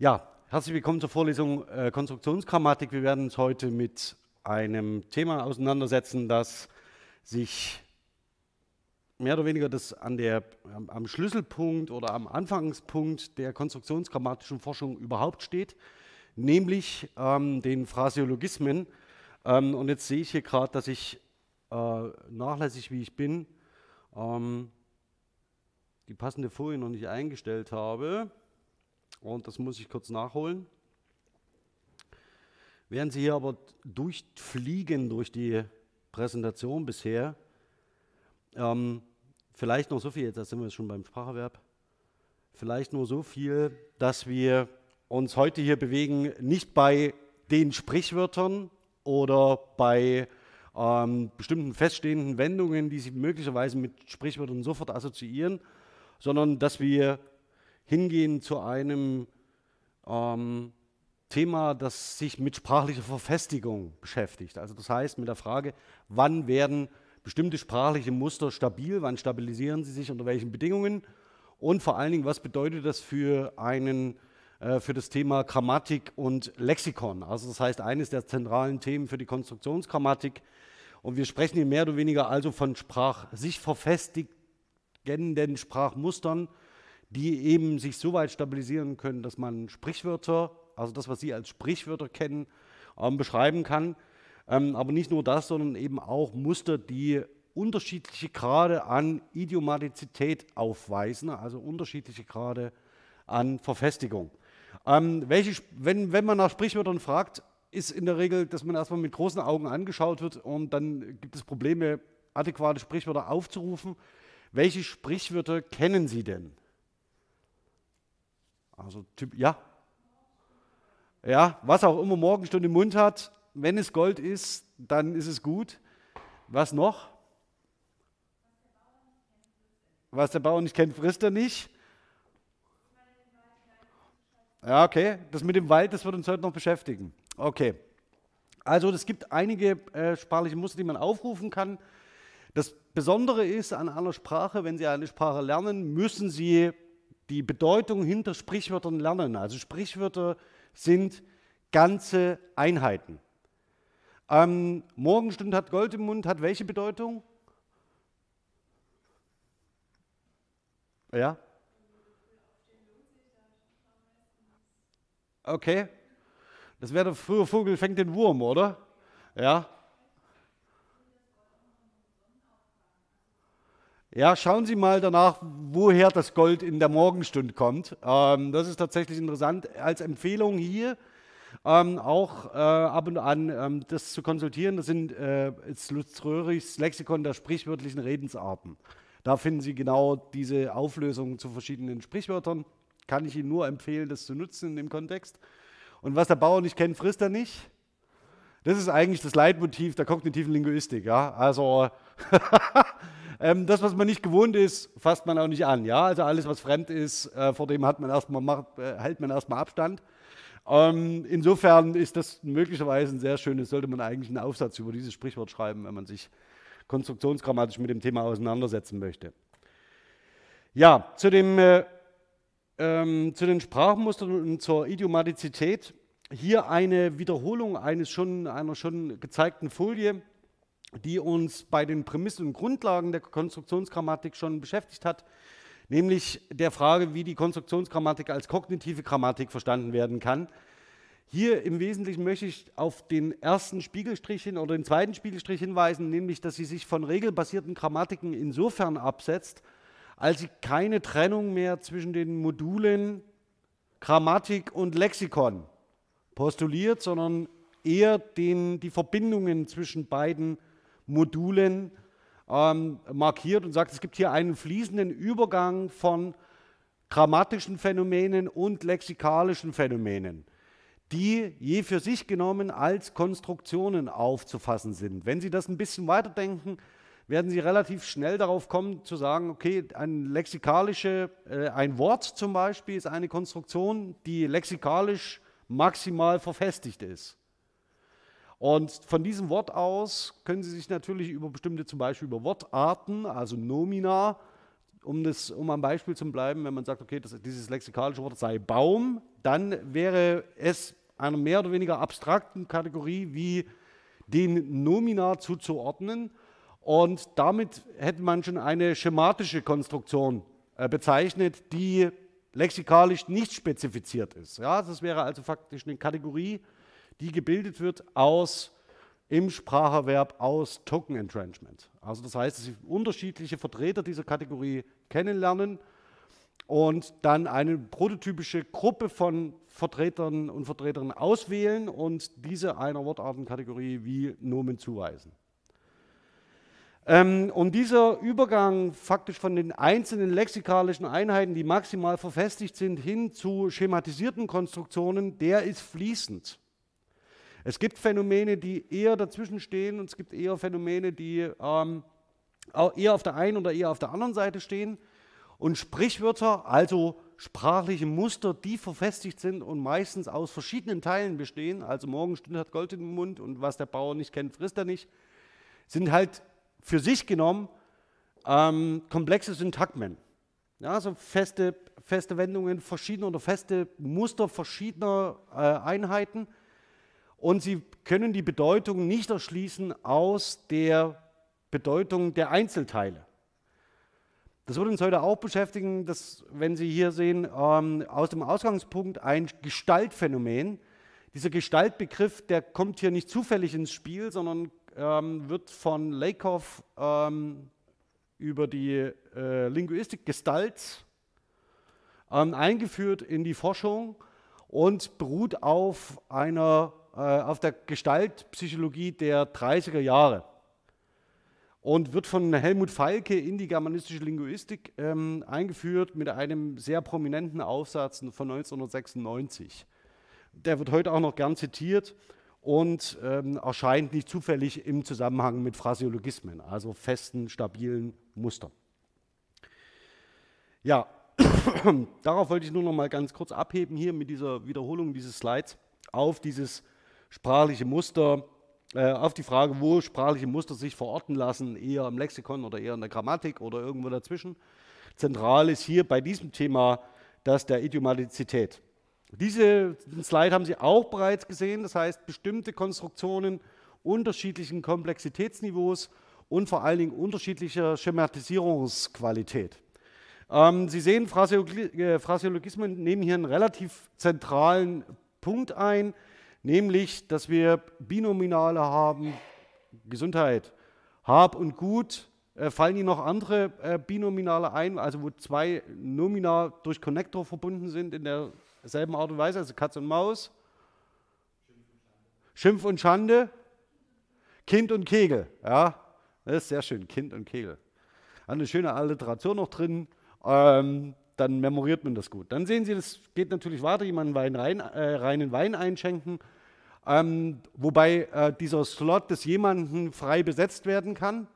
Ja, herzlich willkommen zur Vorlesung äh, Konstruktionsgrammatik. Wir werden uns heute mit einem Thema auseinandersetzen, das sich mehr oder weniger das an der, am Schlüsselpunkt oder am Anfangspunkt der konstruktionsgrammatischen Forschung überhaupt steht, nämlich ähm, den Phraseologismen. Ähm, und jetzt sehe ich hier gerade, dass ich äh, nachlässig wie ich bin, ähm, die passende Folie noch nicht eingestellt habe. Und das muss ich kurz nachholen. Während Sie hier aber durchfliegen durch die Präsentation bisher, ähm, vielleicht noch so viel, jetzt sind wir schon beim Spracherwerb, vielleicht nur so viel, dass wir uns heute hier bewegen, nicht bei den Sprichwörtern oder bei ähm, bestimmten feststehenden Wendungen, die Sie möglicherweise mit Sprichwörtern sofort assoziieren, sondern dass wir hingehen zu einem ähm, Thema, das sich mit sprachlicher Verfestigung beschäftigt. Also das heißt mit der Frage, wann werden bestimmte sprachliche Muster stabil, wann stabilisieren sie sich, unter welchen Bedingungen und vor allen Dingen, was bedeutet das für, einen, äh, für das Thema Grammatik und Lexikon. Also das heißt eines der zentralen Themen für die Konstruktionsgrammatik. Und wir sprechen hier mehr oder weniger also von Sprach, sich verfestigenden Sprachmustern, die eben sich so weit stabilisieren können, dass man Sprichwörter, also das, was Sie als Sprichwörter kennen, ähm, beschreiben kann. Ähm, aber nicht nur das, sondern eben auch Muster, die unterschiedliche Grade an Idiomatizität aufweisen, also unterschiedliche Grade an Verfestigung. Ähm, welche, wenn, wenn man nach Sprichwörtern fragt, ist in der Regel, dass man erstmal mit großen Augen angeschaut wird und dann gibt es Probleme, adäquate Sprichwörter aufzurufen. Welche Sprichwörter kennen Sie denn? Also typ, ja. Ja, was auch immer Morgenstunde im Mund hat, wenn es Gold ist, dann ist es gut. Was noch? Was der Bauer nicht kennt, frisst er nicht. Ja, okay. Das mit dem Wald, das wird uns heute noch beschäftigen. Okay. Also es gibt einige äh, sprachliche Muster, die man aufrufen kann. Das Besondere ist an einer Sprache, wenn Sie eine Sprache lernen, müssen Sie die Bedeutung hinter Sprichwörtern lernen. Also Sprichwörter sind ganze Einheiten. Ähm, Morgenstund hat Gold im Mund, hat welche Bedeutung? Ja? Okay. Das wäre der frühe Vogel fängt den Wurm, oder? Ja. Ja, schauen Sie mal danach, woher das Gold in der Morgenstund kommt. Ähm, das ist tatsächlich interessant. Als Empfehlung hier ähm, auch äh, ab und an ähm, das zu konsultieren. Das sind äh, Lutz Röhrichs Lexikon der sprichwörtlichen Redensarten. Da finden Sie genau diese Auflösung zu verschiedenen Sprichwörtern. Kann ich Ihnen nur empfehlen, das zu nutzen in dem Kontext. Und was der Bauer nicht kennt, frisst er nicht. Das ist eigentlich das Leitmotiv der kognitiven Linguistik. Ja? Also Ähm, das, was man nicht gewohnt ist, fasst man auch nicht an. Ja? Also alles, was fremd ist, äh, vor dem hat man erstmal, macht, äh, hält man erstmal Abstand. Ähm, insofern ist das möglicherweise ein sehr schönes, sollte man eigentlich einen Aufsatz über dieses Sprichwort schreiben, wenn man sich konstruktionsgrammatisch mit dem Thema auseinandersetzen möchte. Ja, zu, dem, äh, ähm, zu den Sprachmustern und zur Idiomatizität. Hier eine Wiederholung eines schon, einer schon gezeigten Folie die uns bei den Prämissen und Grundlagen der Konstruktionsgrammatik schon beschäftigt hat, nämlich der Frage, wie die Konstruktionsgrammatik als kognitive Grammatik verstanden werden kann. Hier im Wesentlichen möchte ich auf den ersten Spiegelstrich hin oder den zweiten Spiegelstrich hinweisen, nämlich dass sie sich von regelbasierten Grammatiken insofern absetzt, als sie keine Trennung mehr zwischen den Modulen Grammatik und Lexikon postuliert, sondern eher den, die Verbindungen zwischen beiden Modulen ähm, markiert und sagt, es gibt hier einen fließenden Übergang von grammatischen Phänomenen und lexikalischen Phänomenen, die je für sich genommen als Konstruktionen aufzufassen sind. Wenn Sie das ein bisschen weiterdenken, werden Sie relativ schnell darauf kommen zu sagen, okay, ein lexikalische, äh, ein Wort zum Beispiel ist eine Konstruktion, die lexikalisch maximal verfestigt ist. Und von diesem Wort aus können Sie sich natürlich über bestimmte, zum Beispiel über Wortarten, also Nomina um, das, um am Beispiel zu bleiben, wenn man sagt, okay, das, dieses lexikalische Wort sei Baum, dann wäre es einer mehr oder weniger abstrakten Kategorie wie den Nomina zuzuordnen. Und damit hätte man schon eine schematische Konstruktion äh, bezeichnet, die lexikalisch nicht spezifiziert ist. Ja, das wäre also faktisch eine Kategorie, die gebildet wird aus im Spracherwerb aus Token Entrenchment. Also das heißt, dass Sie unterschiedliche Vertreter dieser Kategorie kennenlernen und dann eine prototypische Gruppe von Vertretern und Vertreterinnen auswählen und diese einer Wortartenkategorie wie Nomen zuweisen. Ähm, und dieser Übergang faktisch von den einzelnen lexikalischen Einheiten, die maximal verfestigt sind, hin zu schematisierten Konstruktionen, der ist fließend. Es gibt Phänomene, die eher dazwischen stehen und es gibt eher Phänomene, die ähm, eher auf der einen oder eher auf der anderen Seite stehen. Und Sprichwörter, also sprachliche Muster, die verfestigt sind und meistens aus verschiedenen Teilen bestehen, also Morgenstund hat Gold im Mund und was der Bauer nicht kennt, frisst er nicht, sind halt für sich genommen ähm, komplexe Syntagmen. Ja, also feste, feste Wendungen verschiedener oder feste Muster verschiedener äh, Einheiten. Und sie können die Bedeutung nicht erschließen aus der Bedeutung der Einzelteile. Das wird uns heute auch beschäftigen, dass, wenn Sie hier sehen, ähm, aus dem Ausgangspunkt ein Gestaltphänomen. Dieser Gestaltbegriff, der kommt hier nicht zufällig ins Spiel, sondern ähm, wird von Lakoff ähm, über die äh, Linguistik Gestalt ähm, eingeführt in die Forschung und beruht auf, einer, äh, auf der Gestaltpsychologie der 30er Jahre und wird von Helmut Falke in die germanistische Linguistik ähm, eingeführt mit einem sehr prominenten Aufsatz von 1996. Der wird heute auch noch gern zitiert und ähm, erscheint nicht zufällig im Zusammenhang mit Phraseologismen, also festen, stabilen Mustern. Ja, darauf wollte ich nur noch mal ganz kurz abheben hier mit dieser Wiederholung dieses Slides auf dieses sprachliche Muster, äh, auf die Frage, wo sprachliche Muster sich verorten lassen, eher im Lexikon oder eher in der Grammatik oder irgendwo dazwischen. Zentral ist hier bei diesem Thema das der Idiomatizität. Diese Slide haben Sie auch bereits gesehen, das heißt bestimmte Konstruktionen unterschiedlichen Komplexitätsniveaus und vor allen Dingen unterschiedlicher Schematisierungsqualität. Ähm, Sie sehen, äh, Phraseologismen nehmen hier einen relativ zentralen Punkt ein, nämlich, dass wir Binominale haben, Gesundheit, Hab und Gut. Äh, fallen Ihnen noch andere äh, Binominale ein, also wo zwei Nomina durch Connector verbunden sind in der derselben Art und Weise, also Katz und Maus. Schimpf und Schande. Kind und Kegel. Ja, das ist sehr schön. Kind und Kegel. Eine schöne Alliteration noch drin. Ähm, dann memoriert man das gut. Dann sehen Sie, das geht natürlich weiter, jemanden Wein rein, äh, reinen Wein einschenken, ähm, wobei äh, dieser Slot des jemanden frei besetzt werden kann.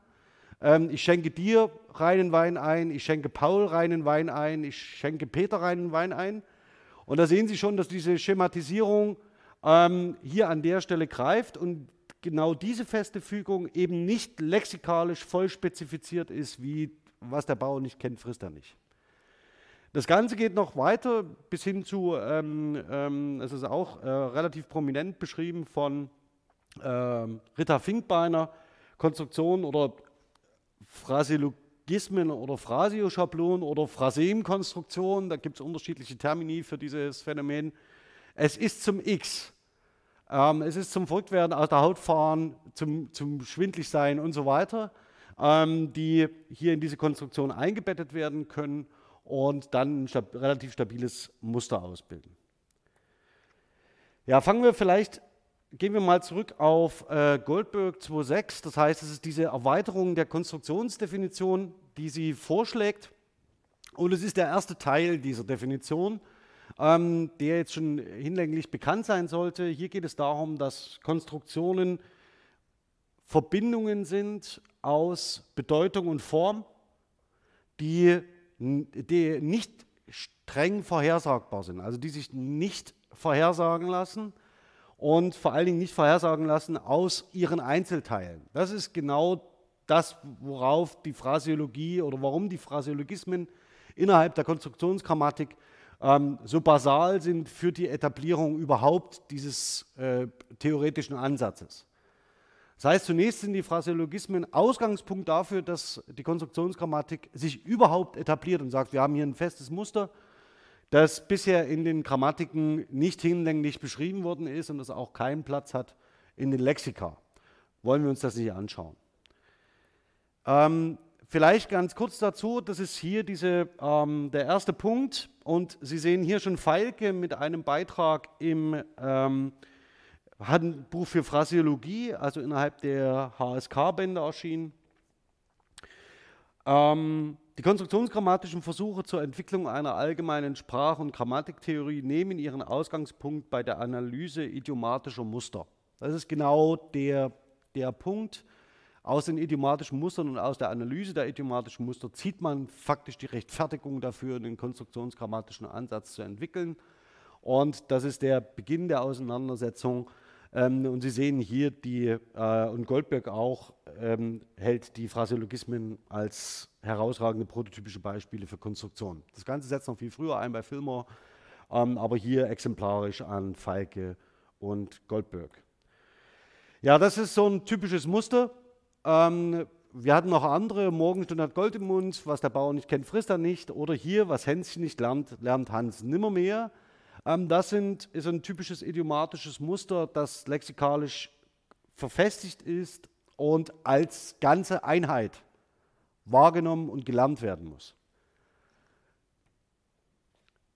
Ähm, ich schenke dir reinen Wein ein, ich schenke Paul reinen Wein ein, ich schenke Peter reinen Wein ein. Und da sehen Sie schon, dass diese Schematisierung ähm, hier an der Stelle greift und genau diese feste Fügung eben nicht lexikalisch voll spezifiziert ist, wie was der Bauer nicht kennt, frisst er nicht. Das Ganze geht noch weiter bis hin zu, ähm, ähm, es ist auch äh, relativ prominent beschrieben von äh, Rita Finkbeiner, Konstruktion oder Phraseologie Gismen oder Phrasio-Schablonen oder Phrasem-Konstruktionen, da gibt es unterschiedliche Termini für dieses Phänomen. Es ist zum X. Ähm, es ist zum Verrücktwerden aus der Haut fahren, zum, zum Schwindligsein und so weiter, ähm, die hier in diese Konstruktion eingebettet werden können und dann ein stab relativ stabiles Muster ausbilden. Ja, fangen wir vielleicht gehen wir mal zurück auf äh, Goldberg 2.6. Das heißt, es ist diese Erweiterung der Konstruktionsdefinition, die sie vorschlägt. Und es ist der erste Teil dieser Definition, ähm, der jetzt schon hinlänglich bekannt sein sollte. Hier geht es darum, dass Konstruktionen Verbindungen sind aus Bedeutung und Form, die, die nicht streng vorhersagbar sind, also die sich nicht vorhersagen lassen und vor allen Dingen nicht vorhersagen lassen aus ihren Einzelteilen. Das ist genau das, worauf die Phraseologie oder warum die Phraseologismen innerhalb der Konstruktionsgrammatik ähm, so basal sind für die Etablierung überhaupt dieses äh, theoretischen Ansatzes. Das heißt, zunächst sind die Phraseologismen Ausgangspunkt dafür, dass die Konstruktionsgrammatik sich überhaupt etabliert und sagt, wir haben hier ein festes Muster, das bisher in den Grammatiken nicht hinlänglich beschrieben worden ist und das auch keinen Platz hat in den Lexika. Wollen wir uns das nicht anschauen. Ähm, vielleicht ganz kurz dazu, das ist hier diese, ähm, der erste Punkt und Sie sehen hier schon Feilke mit einem Beitrag im ähm, Handbuch für Phraseologie, also innerhalb der HSK-Bände erschienen. Ähm, die konstruktionsgrammatischen Versuche zur Entwicklung einer allgemeinen Sprach- und Grammatiktheorie nehmen ihren Ausgangspunkt bei der Analyse idiomatischer Muster. Das ist genau der, der Punkt. Aus den idiomatischen Mustern und aus der Analyse der idiomatischen Muster zieht man faktisch die Rechtfertigung dafür, den konstruktionsgrammatischen Ansatz zu entwickeln. Und das ist der Beginn der Auseinandersetzung. Ähm, und Sie sehen hier, die, äh, und Goldberg auch, ähm, hält die Phraseologismen als herausragende prototypische Beispiele für Konstruktion. Das Ganze setzt noch viel früher ein bei Fillmore, ähm, aber hier exemplarisch an Falke und Goldberg. Ja, das ist so ein typisches Muster. Ähm, wir hatten noch andere, Morgenstunde hat Gold im Mund, was der Bauer nicht kennt, frisst er nicht. Oder hier, was Hänschen nicht lernt, lernt Hans nimmermehr. Ähm, das sind, ist ein typisches idiomatisches Muster, das lexikalisch verfestigt ist und als ganze Einheit wahrgenommen und gelernt werden muss.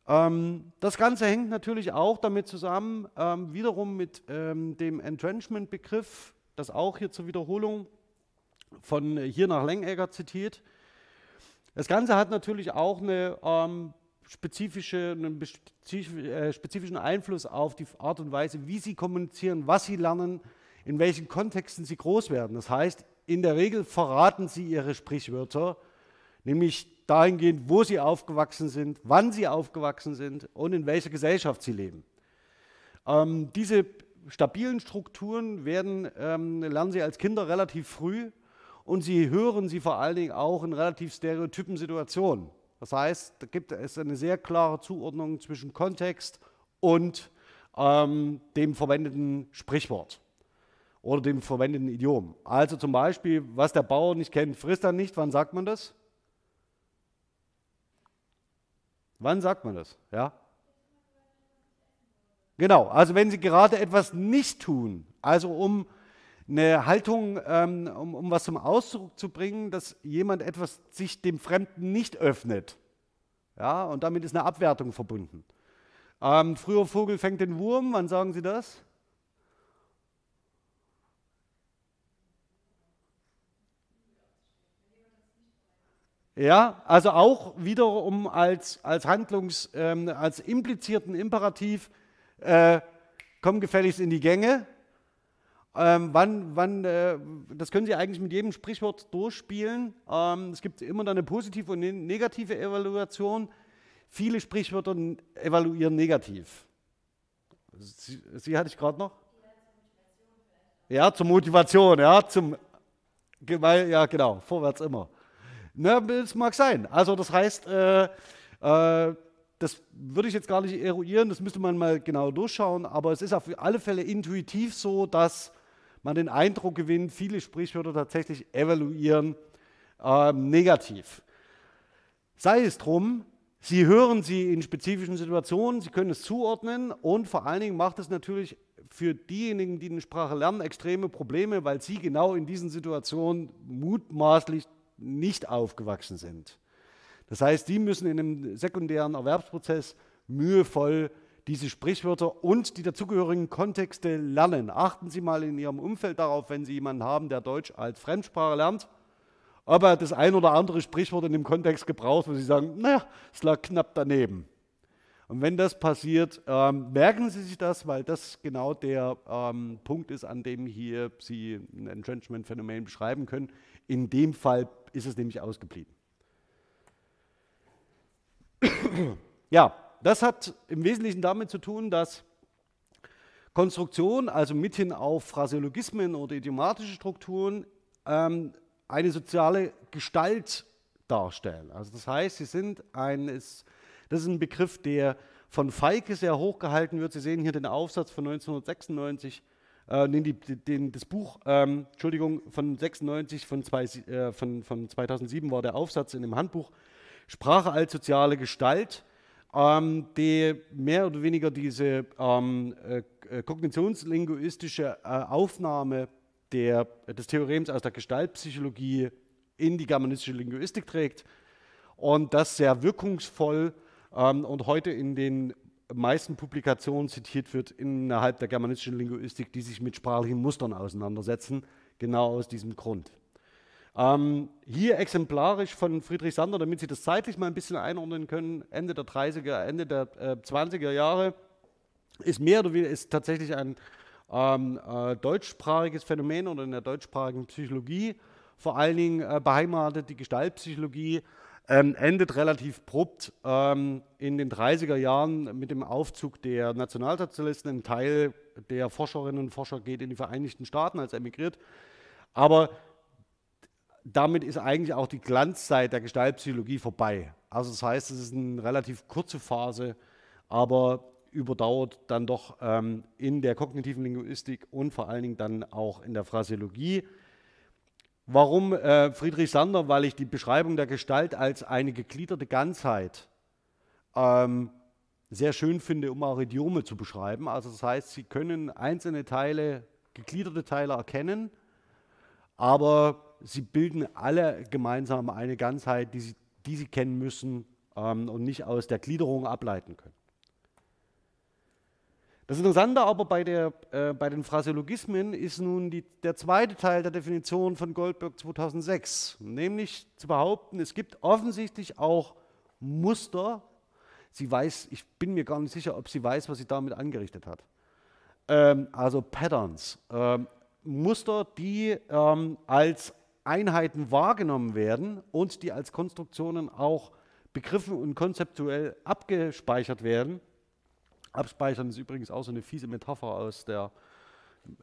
Ähm, das Ganze hängt natürlich auch damit zusammen, ähm, wiederum mit ähm, dem Entrenchment-Begriff, das auch hier zur Wiederholung von hier nach Lengegger zitiert. Das Ganze hat natürlich auch eine, ähm, spezifische, einen äh, spezifischen Einfluss auf die Art und Weise, wie sie kommunizieren, was sie lernen, in welchen Kontexten sie groß werden. Das heißt, in der Regel verraten sie ihre Sprichwörter, nämlich dahingehend, wo sie aufgewachsen sind, wann sie aufgewachsen sind und in welcher Gesellschaft sie leben. Ähm, diese stabilen Strukturen werden, ähm, lernen sie als Kinder relativ früh und sie hören sie vor allen Dingen auch in relativ stereotypen Situationen. Das heißt, da gibt es eine sehr klare Zuordnung zwischen Kontext und ähm, dem verwendeten Sprichwort oder dem verwendeten Idiom. Also zum Beispiel, was der Bauer nicht kennt, frisst er nicht. Wann sagt man das? Wann sagt man das? Ja? Genau, also wenn Sie gerade etwas nicht tun, also um eine Haltung, ähm, um, um was zum Ausdruck zu bringen, dass jemand etwas sich dem Fremden nicht öffnet. Ja, und damit ist eine Abwertung verbunden. Ähm, früher Vogel fängt den Wurm, wann sagen Sie das? Ja, also auch wiederum als, als Handlungs-, ähm, als implizierten Imperativ, äh, komm gefälligst in die Gänge. Ähm, wann, wann, äh, das können Sie eigentlich mit jedem Sprichwort durchspielen. Ähm, es gibt immer eine positive und eine negative Evaluation. Viele Sprichwörter evaluieren negativ. Sie, Sie hatte ich gerade noch? Ja, zur Motivation, ja, zum, ja, genau, vorwärts immer. Na, das mag sein. Also das heißt, äh, äh, das würde ich jetzt gar nicht eruieren, das müsste man mal genau durchschauen, aber es ist auf alle Fälle intuitiv so, dass man den Eindruck gewinnt, viele Sprichwörter tatsächlich evaluieren äh, negativ. Sei es drum, Sie hören sie in spezifischen Situationen, Sie können es zuordnen und vor allen Dingen macht es natürlich für diejenigen, die eine Sprache lernen, extreme Probleme, weil sie genau in diesen Situationen mutmaßlich nicht aufgewachsen sind. Das heißt, die müssen in einem sekundären Erwerbsprozess mühevoll diese Sprichwörter und die dazugehörigen Kontexte lernen. Achten Sie mal in Ihrem Umfeld darauf, wenn Sie jemanden haben, der Deutsch als Fremdsprache lernt, ob er das ein oder andere Sprichwort in dem Kontext gebraucht, wo Sie sagen, naja, es lag knapp daneben. Und wenn das passiert, ähm, merken Sie sich das, weil das genau der ähm, Punkt ist, an dem hier Sie ein Entrenchment-Phänomen beschreiben können. In dem Fall ist es nämlich ausgeblieben. ja, das hat im Wesentlichen damit zu tun, dass Konstruktion, also mithin auf Phraseologismen oder idiomatische Strukturen, ähm, eine soziale Gestalt darstellen. Also das heißt, sie sind ein, ist, das ist ein Begriff, der von Feike sehr hoch gehalten wird. Sie sehen hier den Aufsatz von 1996, äh, den, den, das Buch, ähm, Entschuldigung, von 96, von, zwei, äh, von, von 2007 war der Aufsatz in dem Handbuch Sprache als soziale Gestalt, ähm, die mehr oder weniger diese ähm, äh, kognitionslinguistische äh, Aufnahme der, des Theorems aus der Gestaltpsychologie in die germanistische Linguistik trägt und das sehr wirkungsvoll ähm, und heute in den meisten Publikationen zitiert wird innerhalb der germanistischen Linguistik, die sich mit sprachlichen Mustern auseinandersetzen, genau aus diesem Grund. Ähm, hier exemplarisch von Friedrich Sander, damit Sie das zeitlich mal ein bisschen einordnen können, Ende der 30er, Ende der äh, 20er Jahre, ist mehr oder weniger ist tatsächlich ein ähm, äh, deutschsprachiges Phänomen oder in der deutschsprachigen Psychologie vor allen Dingen äh, beheimatet, die Gestaltpsychologie, ähm, endet relativ abrupt ähm, in den 30er Jahren mit dem Aufzug der Nationalsozialisten. Ein Teil der Forscherinnen und Forscher geht in die Vereinigten Staaten als emigriert. Aber damit ist eigentlich auch die Glanzzeit der Gestaltpsychologie vorbei. Also das heißt, es ist eine relativ kurze Phase, aber überdauert dann doch ähm, in der kognitiven Linguistik und vor allen Dingen dann auch in der Phraseologie. Warum äh, Friedrich Sander? Weil ich die Beschreibung der Gestalt als eine gegliederte Ganzheit ähm, sehr schön finde, um auch Idiome zu beschreiben. Also das heißt, Sie können einzelne Teile, gegliederte Teile erkennen, aber sie bilden alle gemeinsam eine Ganzheit, die Sie, die sie kennen müssen ähm, und nicht aus der Gliederung ableiten können. Das Interessante aber bei, der, äh, bei den Phraseologismen ist nun die, der zweite Teil der Definition von Goldberg 2006, nämlich zu behaupten, es gibt offensichtlich auch Muster. Sie weiß, ich bin mir gar nicht sicher, ob sie weiß, was sie damit angerichtet hat. Ähm, also Patterns, ähm, Muster, die ähm, als Einheiten wahrgenommen werden und die als Konstruktionen auch begriffen und konzeptuell abgespeichert werden Abspeichern ist übrigens auch so eine fiese Metapher aus der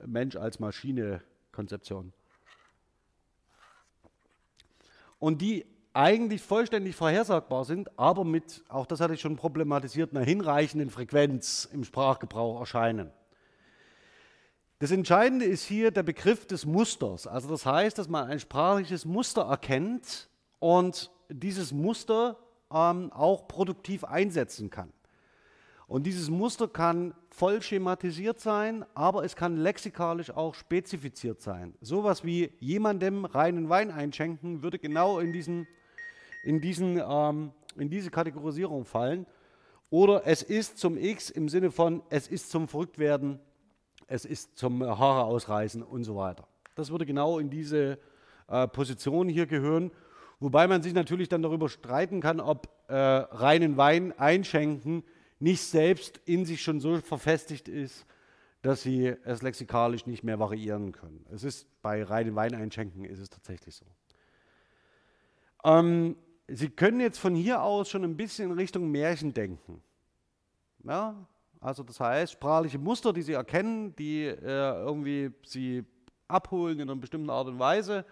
Mensch als Maschine-Konzeption. Und die eigentlich vollständig vorhersagbar sind, aber mit, auch das hatte ich schon problematisiert, einer hinreichenden Frequenz im Sprachgebrauch erscheinen. Das Entscheidende ist hier der Begriff des Musters. Also das heißt, dass man ein sprachliches Muster erkennt und dieses Muster ähm, auch produktiv einsetzen kann. Und dieses Muster kann voll schematisiert sein, aber es kann lexikalisch auch spezifiziert sein. Sowas wie jemandem reinen Wein einschenken würde genau in, diesen, in, diesen, ähm, in diese Kategorisierung fallen. Oder es ist zum X im Sinne von es ist zum Verrücktwerden, es ist zum Haare ausreißen und so weiter. Das würde genau in diese äh, Position hier gehören. Wobei man sich natürlich dann darüber streiten kann, ob äh, reinen Wein einschenken nicht selbst in sich schon so verfestigt ist, dass sie es lexikalisch nicht mehr variieren können. Es ist bei reinen Weineinschenken ist es tatsächlich so. Ähm, sie können jetzt von hier aus schon ein bisschen in Richtung Märchen denken. Ja? Also das heißt, sprachliche Muster, die Sie erkennen, die äh, irgendwie Sie abholen in einer bestimmten Art und Weise,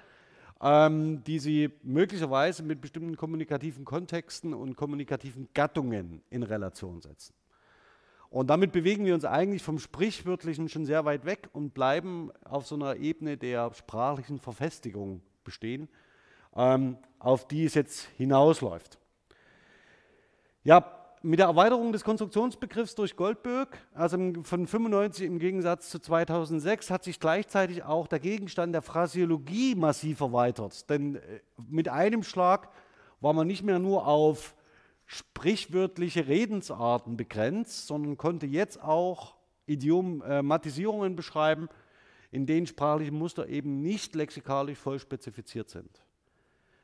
ähm, die sie möglicherweise mit bestimmten kommunikativen Kontexten und kommunikativen Gattungen in Relation setzen. Und damit bewegen wir uns eigentlich vom Sprichwörtlichen schon sehr weit weg und bleiben auf so einer Ebene der sprachlichen Verfestigung bestehen, ähm, auf die es jetzt hinausläuft. Ja, mit der Erweiterung des Konstruktionsbegriffs durch Goldberg, also von 95 im Gegensatz zu 2006, hat sich gleichzeitig auch der Gegenstand der Phrasiologie massiv erweitert. Denn äh, mit einem Schlag war man nicht mehr nur auf sprichwörtliche Redensarten begrenzt, sondern konnte jetzt auch Idiomatisierungen beschreiben, in denen sprachliche Muster eben nicht lexikalisch voll spezifiziert sind.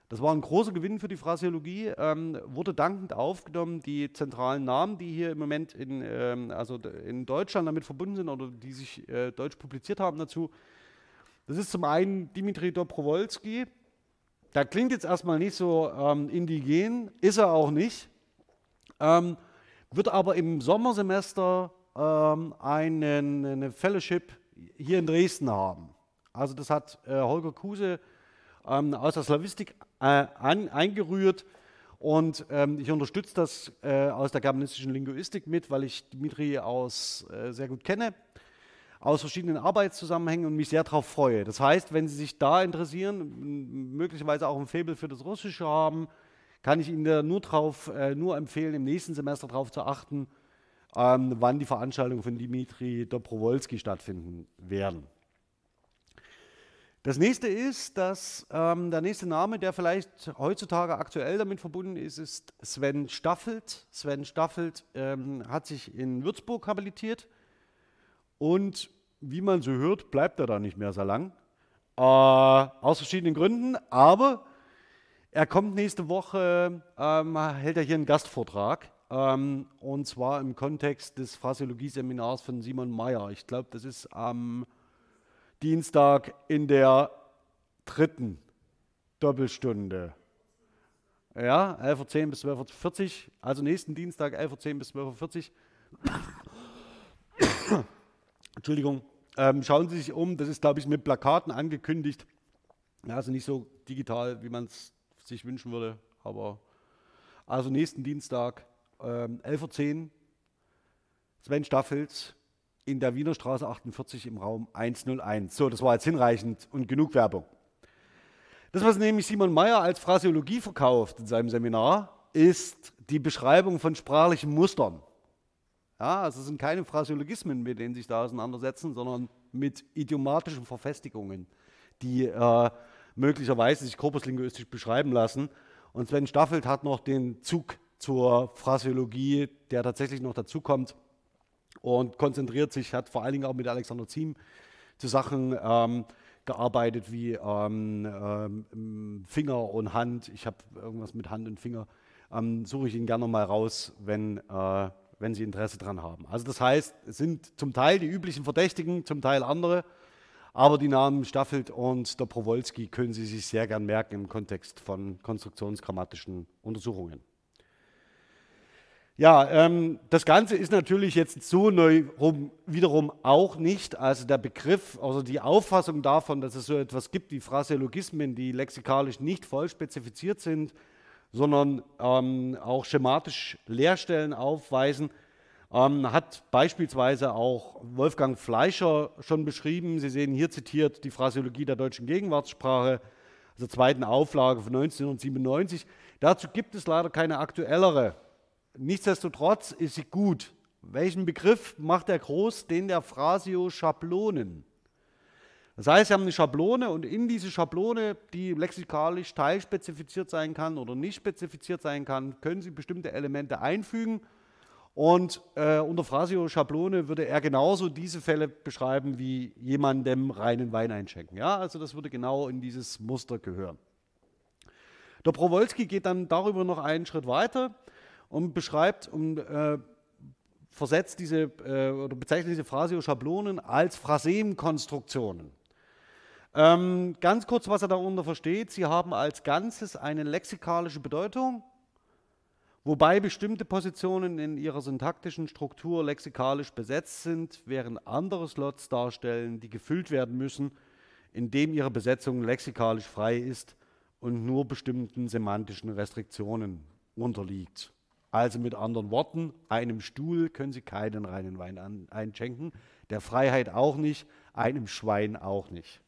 Das war ein großer Gewinn für die Phrasiologie, ähm, wurde dankend aufgenommen. Die zentralen Namen, die hier im Moment in, ähm, also in Deutschland damit verbunden sind oder die sich äh, deutsch publiziert haben dazu, das ist zum einen Dimitri Dobrowolski. Der klingt jetzt erstmal nicht so ähm, indigen, ist er auch nicht, ähm, wird aber im Sommersemester ähm, einen, eine Fellowship hier in Dresden haben. Also das hat äh, Holger Kuse ähm, aus der Slawistik äh, an, eingerührt. Und ähm, ich unterstütze das äh, aus der germanistischen Linguistik mit, weil ich Dimitri aus äh, sehr gut kenne, aus verschiedenen Arbeitszusammenhängen und mich sehr darauf freue. Das heißt, wenn Sie sich da interessieren, möglicherweise auch ein Faible für das Russische haben, kann ich Ihnen nur, drauf, äh, nur empfehlen, im nächsten Semester darauf zu achten, ähm, wann die Veranstaltungen von Dimitri Dobrowolski stattfinden werden. Das nächste ist, dass ähm, der nächste Name, der vielleicht heutzutage aktuell damit verbunden ist, ist Sven Staffelt. Sven Staffelt ähm, hat sich in Würzburg habilitiert und wie man so hört, bleibt er da nicht mehr so lang. Äh, aus verschiedenen Gründen, aber er kommt nächste Woche, ähm, hält er hier einen Gastvortrag ähm, und zwar im Kontext des Phrasiologie-Seminars von Simon Mayer. Ich glaube, das ist am Dienstag in der dritten Doppelstunde. Ja, 11.10 Uhr bis 12.40 Uhr, also nächsten Dienstag 11.10 Uhr bis 12.40 Uhr. Entschuldigung, ähm, schauen Sie sich um, das ist, glaube ich, mit Plakaten angekündigt. Ja, also nicht so digital, wie man es sich wünschen würde, aber also nächsten Dienstag ähm, 11.10 Uhr, Sven Staffels in der Wiener Straße 48 im Raum 101. So, das war jetzt hinreichend und genug Werbung. Das, was nämlich Simon Mayer als Phrasiologie verkauft in seinem Seminar, ist die Beschreibung von sprachlichen Mustern. Ja, also es sind keine Phrasiologismen, mit denen sich da auseinandersetzen, sondern mit idiomatischen Verfestigungen, die äh, möglicherweise sich korpuslinguistisch beschreiben lassen. Und Sven Staffelt hat noch den Zug zur Phrasiologie, der tatsächlich noch dazukommt und konzentriert sich, hat vor allen Dingen auch mit Alexander Ziem zu Sachen ähm, gearbeitet wie ähm, ähm, Finger und Hand. Ich habe irgendwas mit Hand und Finger. Ähm, suche ich ihn gerne mal raus, wenn, äh, wenn Sie Interesse daran haben. Also das heißt, es sind zum Teil die üblichen Verdächtigen, zum Teil andere. Aber die Namen Staffelt und der Prowolski können Sie sich sehr gern merken im Kontext von konstruktionsgrammatischen Untersuchungen. Ja, ähm, das Ganze ist natürlich jetzt so neu rum, wiederum auch nicht. Also der Begriff, also die Auffassung davon, dass es so etwas gibt wie Phraseologismen, die lexikalisch nicht voll spezifiziert sind, sondern ähm, auch schematisch Leerstellen aufweisen, ähm, hat beispielsweise auch Wolfgang Fleischer schon beschrieben. Sie sehen hier zitiert die Phraseologie der deutschen Gegenwartssprache, also zweiten Auflage von 1997. Dazu gibt es leider keine aktuellere. Nichtsdestotrotz ist sie gut. Welchen Begriff macht er groß? Den der Phrasio-Schablonen. Das heißt, Sie haben eine Schablone und in diese Schablone, die lexikalisch teilspezifiziert sein kann oder nicht spezifiziert sein kann, können Sie bestimmte Elemente einfügen und äh, unter Phrasio-Schablone würde er genauso diese Fälle beschreiben wie jemandem reinen Wein einschenken. Ja, also das würde genau in dieses Muster gehören. Der Prowolski geht dann darüber noch einen Schritt weiter und beschreibt und äh, versetzt diese äh, oder bezeichnet diese Phrasio-Schablonen als Phrasemkonstruktionen. Ähm, ganz kurz, was er darunter versteht. Sie haben als Ganzes eine lexikalische Bedeutung wobei bestimmte Positionen in ihrer syntaktischen Struktur lexikalisch besetzt sind, während andere Slots darstellen, die gefüllt werden müssen, indem ihre Besetzung lexikalisch frei ist und nur bestimmten semantischen Restriktionen unterliegt. Also mit anderen Worten, einem Stuhl können Sie keinen reinen Wein einschenken, der Freiheit auch nicht, einem Schwein auch nicht.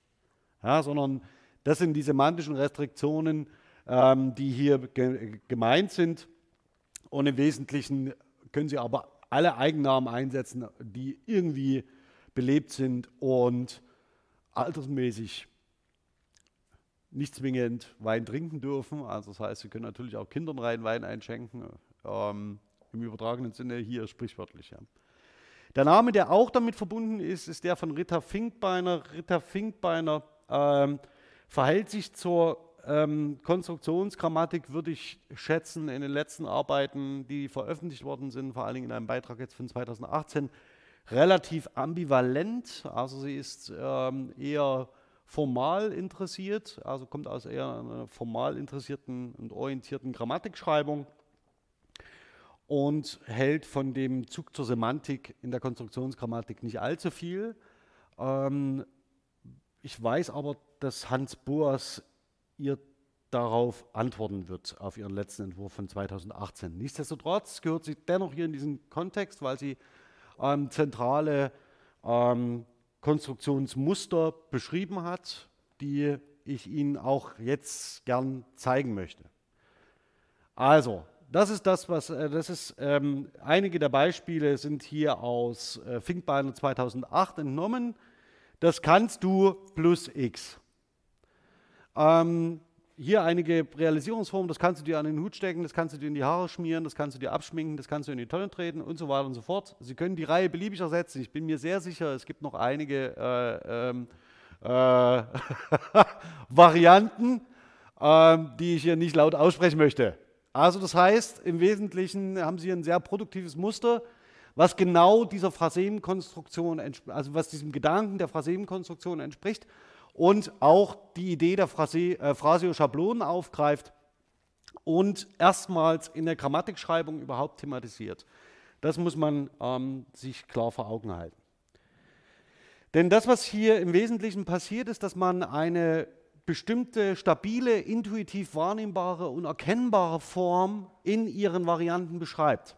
Ja, sondern das sind die semantischen Restriktionen, ähm, die hier ge gemeint sind. Und im Wesentlichen können Sie aber alle Eigennamen einsetzen, die irgendwie belebt sind und altersmäßig nicht zwingend Wein trinken dürfen. Also das heißt, Sie können natürlich auch Kindern rein Wein einschenken, ähm, im übertragenen Sinne hier sprichwörtlich. Ja. Der Name, der auch damit verbunden ist, ist der von Ritter Finkbeiner. Ritter Finkbeiner ähm, verhält sich zur ähm, Konstruktionsgrammatik würde ich schätzen in den letzten Arbeiten, die veröffentlicht worden sind, vor allen Dingen in einem Beitrag jetzt von 2018, relativ ambivalent. Also sie ist ähm, eher formal interessiert, also kommt aus eher einer formal interessierten und orientierten Grammatikschreibung und hält von dem Zug zur Semantik in der Konstruktionsgrammatik nicht allzu viel. Ähm, ich weiß aber, dass Hans Boas ihr darauf antworten wird, auf ihren letzten Entwurf von 2018. Nichtsdestotrotz gehört sie dennoch hier in diesen Kontext, weil sie ähm, zentrale ähm, Konstruktionsmuster beschrieben hat, die ich Ihnen auch jetzt gern zeigen möchte. Also, das ist das, was, äh, das ist, ähm, einige der Beispiele sind hier aus äh, Finkbeiner 2008 entnommen. Das kannst du plus x. Ähm, hier einige Realisierungsformen, das kannst du dir an den Hut stecken, das kannst du dir in die Haare schmieren, das kannst du dir abschminken, das kannst du in die Tonne treten und so weiter und so fort. Sie können die Reihe beliebig ersetzen. Ich bin mir sehr sicher, es gibt noch einige äh, ähm, äh, Varianten, äh, die ich hier nicht laut aussprechen möchte. Also das heißt, im Wesentlichen haben Sie ein sehr produktives Muster, was genau dieser Phrasemenkonstruktion, also was diesem Gedanken der Phrasemenkonstruktion entspricht und auch die Idee der Phrase, äh, Phrasio-Schablonen aufgreift und erstmals in der Grammatikschreibung überhaupt thematisiert. Das muss man ähm, sich klar vor Augen halten. Denn das, was hier im Wesentlichen passiert, ist, dass man eine bestimmte stabile, intuitiv wahrnehmbare und erkennbare Form in ihren Varianten beschreibt.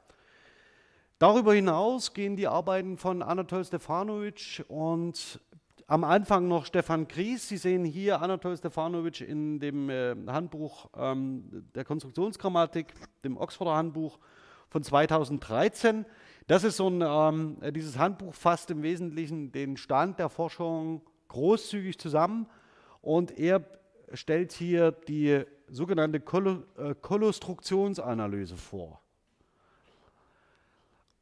Darüber hinaus gehen die Arbeiten von Anatol Stefanovic und am Anfang noch Stefan Gries. Sie sehen hier Anatol Stefanovic in dem äh, Handbuch ähm, der Konstruktionsgrammatik, dem Oxforder Handbuch von 2013. Das ist so ein, ähm, dieses Handbuch fasst im Wesentlichen den Stand der Forschung großzügig zusammen und er stellt hier die sogenannte äh, Kolostruktionsanalyse vor.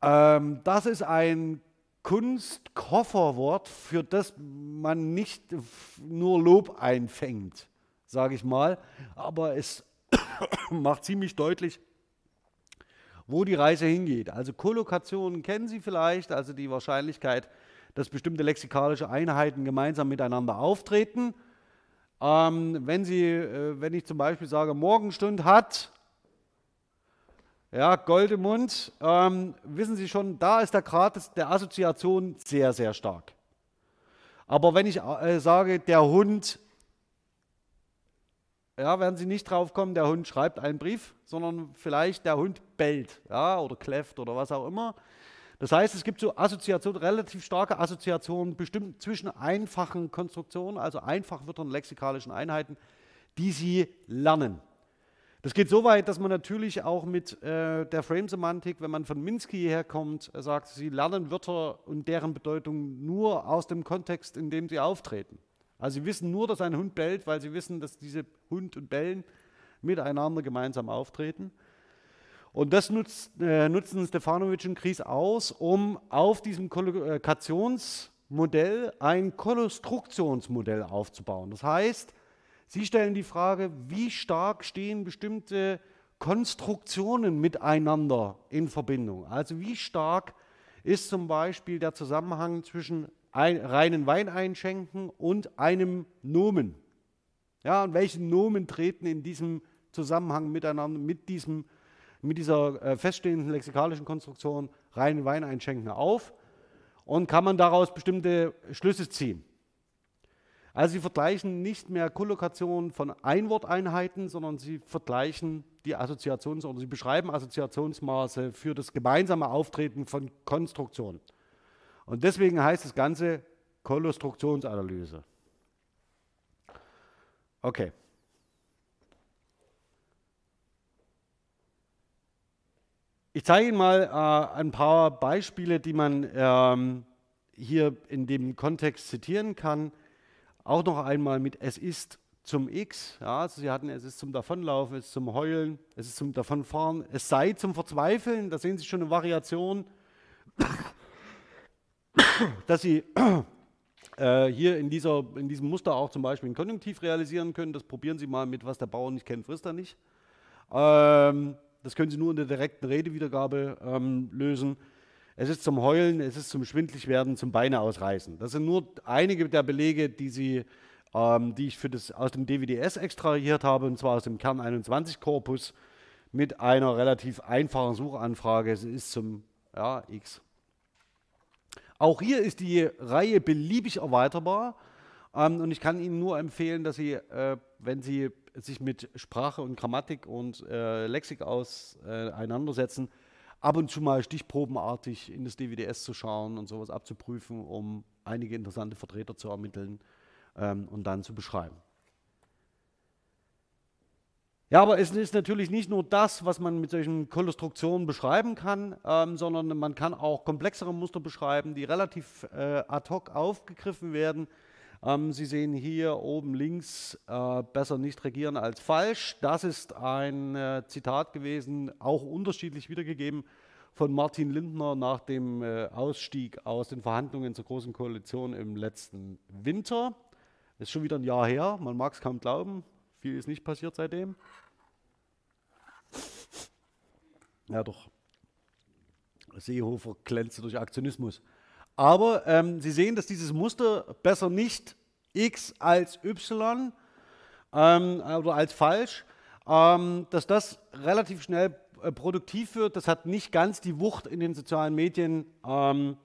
Ähm, das ist ein Kunstkofferwort, für das man nicht nur Lob einfängt, sage ich mal, aber es macht ziemlich deutlich, wo die Reise hingeht. Also Kollokationen kennen Sie vielleicht, also die Wahrscheinlichkeit, dass bestimmte lexikalische Einheiten gemeinsam miteinander auftreten. Ähm, wenn, Sie, äh, wenn ich zum Beispiel sage, Morgenstund hat ja, Gold im Mund. Ähm, wissen Sie schon, da ist der Grad der Assoziation sehr, sehr stark. Aber wenn ich äh, sage, der Hund, ja, werden Sie nicht drauf kommen, der Hund schreibt einen Brief, sondern vielleicht der Hund bellt ja, oder kläfft oder was auch immer. Das heißt, es gibt so Assoziationen, relativ starke Assoziationen, bestimmt zwischen einfachen Konstruktionen, also Einfachwörtern, lexikalischen Einheiten, die Sie lernen. Das geht so weit, dass man natürlich auch mit äh, der Frame-Semantik, wenn man von Minsky herkommt, äh, sagt, sie lernen Wörter und deren Bedeutung nur aus dem Kontext, in dem sie auftreten. Also sie wissen nur, dass ein Hund bellt, weil sie wissen, dass diese Hund und Bellen miteinander gemeinsam auftreten. Und das nutzt, äh, nutzen Stefanovic und Kries aus, um auf diesem Kollokationsmodell ein Konstruktionsmodell aufzubauen. Das heißt, Sie stellen die Frage, wie stark stehen bestimmte Konstruktionen miteinander in Verbindung? Also wie stark ist zum Beispiel der Zusammenhang zwischen ein, reinen Wein einschenken und einem Nomen? Ja, und welche Nomen treten in diesem Zusammenhang miteinander mit, diesem, mit dieser äh, feststehenden lexikalischen Konstruktion reinen Wein einschenken auf? Und kann man daraus bestimmte Schlüsse ziehen? Also sie vergleichen nicht mehr Kollokationen von Einworteinheiten, sondern sie vergleichen die Assoziations- oder sie beschreiben Assoziationsmaße für das gemeinsame Auftreten von Konstruktionen. Und deswegen heißt das Ganze Konstruktionsanalyse. Okay. Ich zeige Ihnen mal äh, ein paar Beispiele, die man ähm, hier in dem Kontext zitieren kann. Auch noch einmal mit es ist zum X. Ja, also Sie hatten es ist zum Davonlaufen, es ist zum Heulen, es ist zum Davonfahren, es sei zum Verzweifeln. Da sehen Sie schon eine Variation, dass Sie äh, hier in, dieser, in diesem Muster auch zum Beispiel ein Konjunktiv realisieren können. Das probieren Sie mal mit, was der Bauer nicht kennt, frisst er nicht. Ähm, das können Sie nur in der direkten Redewiedergabe ähm, lösen. Es ist zum Heulen, es ist zum Schwindligwerden, zum Beine ausreißen. Das sind nur einige der Belege, die, Sie, ähm, die ich für das, aus dem DVDS extrahiert habe, und zwar aus dem Kern 21 Korpus mit einer relativ einfachen Suchanfrage. Es ist zum ja, X. Auch hier ist die Reihe beliebig erweiterbar. Ähm, und ich kann Ihnen nur empfehlen, dass Sie, äh, wenn Sie sich mit Sprache und Grammatik und äh, Lexik auseinandersetzen, ab und zu mal stichprobenartig in das DWDS zu schauen und sowas abzuprüfen, um einige interessante Vertreter zu ermitteln ähm, und dann zu beschreiben. Ja, aber es ist natürlich nicht nur das, was man mit solchen Konstruktionen beschreiben kann, ähm, sondern man kann auch komplexere Muster beschreiben, die relativ äh, ad hoc aufgegriffen werden. Ähm, Sie sehen hier oben links, äh, besser nicht regieren als falsch. Das ist ein äh, Zitat gewesen, auch unterschiedlich wiedergegeben von Martin Lindner nach dem äh, Ausstieg aus den Verhandlungen zur Großen Koalition im letzten Winter. Ist schon wieder ein Jahr her, man mag es kaum glauben, viel ist nicht passiert seitdem. Ja, doch. Seehofer glänzte durch Aktionismus. Aber ähm, Sie sehen, dass dieses Muster besser nicht x als y ähm, oder als falsch, ähm, dass das relativ schnell äh, produktiv wird. Das hat nicht ganz die Wucht in den sozialen Medien ähm,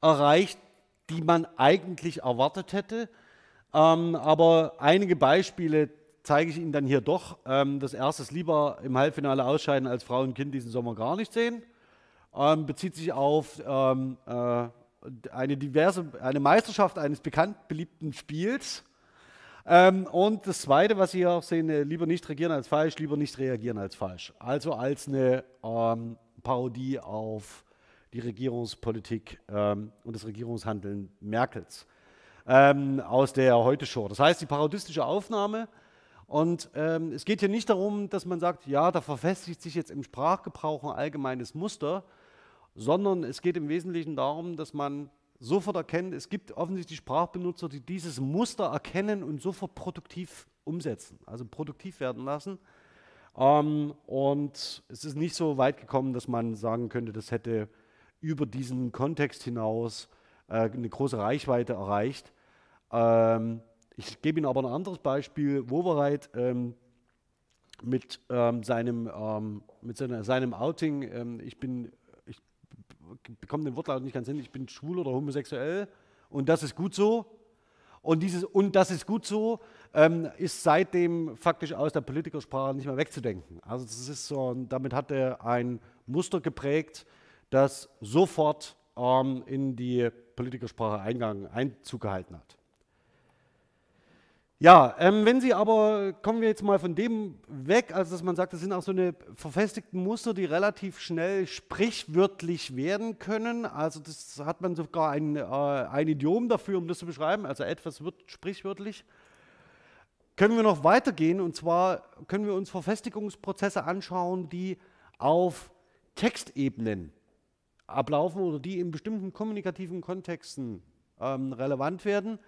erreicht, die man eigentlich erwartet hätte. Ähm, aber einige Beispiele zeige ich Ihnen dann hier doch. Ähm, das erste ist lieber im Halbfinale ausscheiden als Frau und Kind diesen Sommer gar nicht sehen. Ähm, bezieht sich auf ähm, äh, eine diverse, eine Meisterschaft eines bekannt beliebten Spiels. Ähm, und das Zweite, was Sie hier auch sehen, äh, lieber nicht regieren als falsch, lieber nicht reagieren als falsch. Also als eine ähm, Parodie auf die Regierungspolitik ähm, und das Regierungshandeln Merkels ähm, aus der Heute-Show. Das heißt, die parodistische Aufnahme. Und ähm, es geht hier nicht darum, dass man sagt, ja, da verfestigt sich jetzt im Sprachgebrauch ein allgemeines Muster, sondern es geht im Wesentlichen darum, dass man sofort erkennt, es gibt offensichtlich Sprachbenutzer, die dieses Muster erkennen und sofort produktiv umsetzen, also produktiv werden lassen. Ähm, und es ist nicht so weit gekommen, dass man sagen könnte, das hätte über diesen Kontext hinaus äh, eine große Reichweite erreicht. Ähm, ich gebe Ihnen aber ein anderes Beispiel. Wovereit ähm, mit, ähm, seinem, ähm, mit seiner, seinem Outing, ähm, ich bin bekomme den Wortlaut nicht ganz hin, ich bin schwul oder homosexuell und das ist gut so. Und dieses und das ist gut so ähm, ist seitdem faktisch aus der Politikersprache nicht mehr wegzudenken. Also das ist so, damit hat er ein Muster geprägt, das sofort ähm, in die Politikersprache Eingang, Einzug gehalten hat. Ja, ähm, wenn Sie aber, kommen wir jetzt mal von dem weg, also dass man sagt, das sind auch so eine verfestigten Muster, die relativ schnell sprichwörtlich werden können. Also das hat man sogar ein, äh, ein Idiom dafür, um das zu beschreiben. Also etwas wird sprichwörtlich. Können wir noch weitergehen und zwar können wir uns Verfestigungsprozesse anschauen, die auf Textebenen ablaufen oder die in bestimmten kommunikativen Kontexten ähm, relevant werden.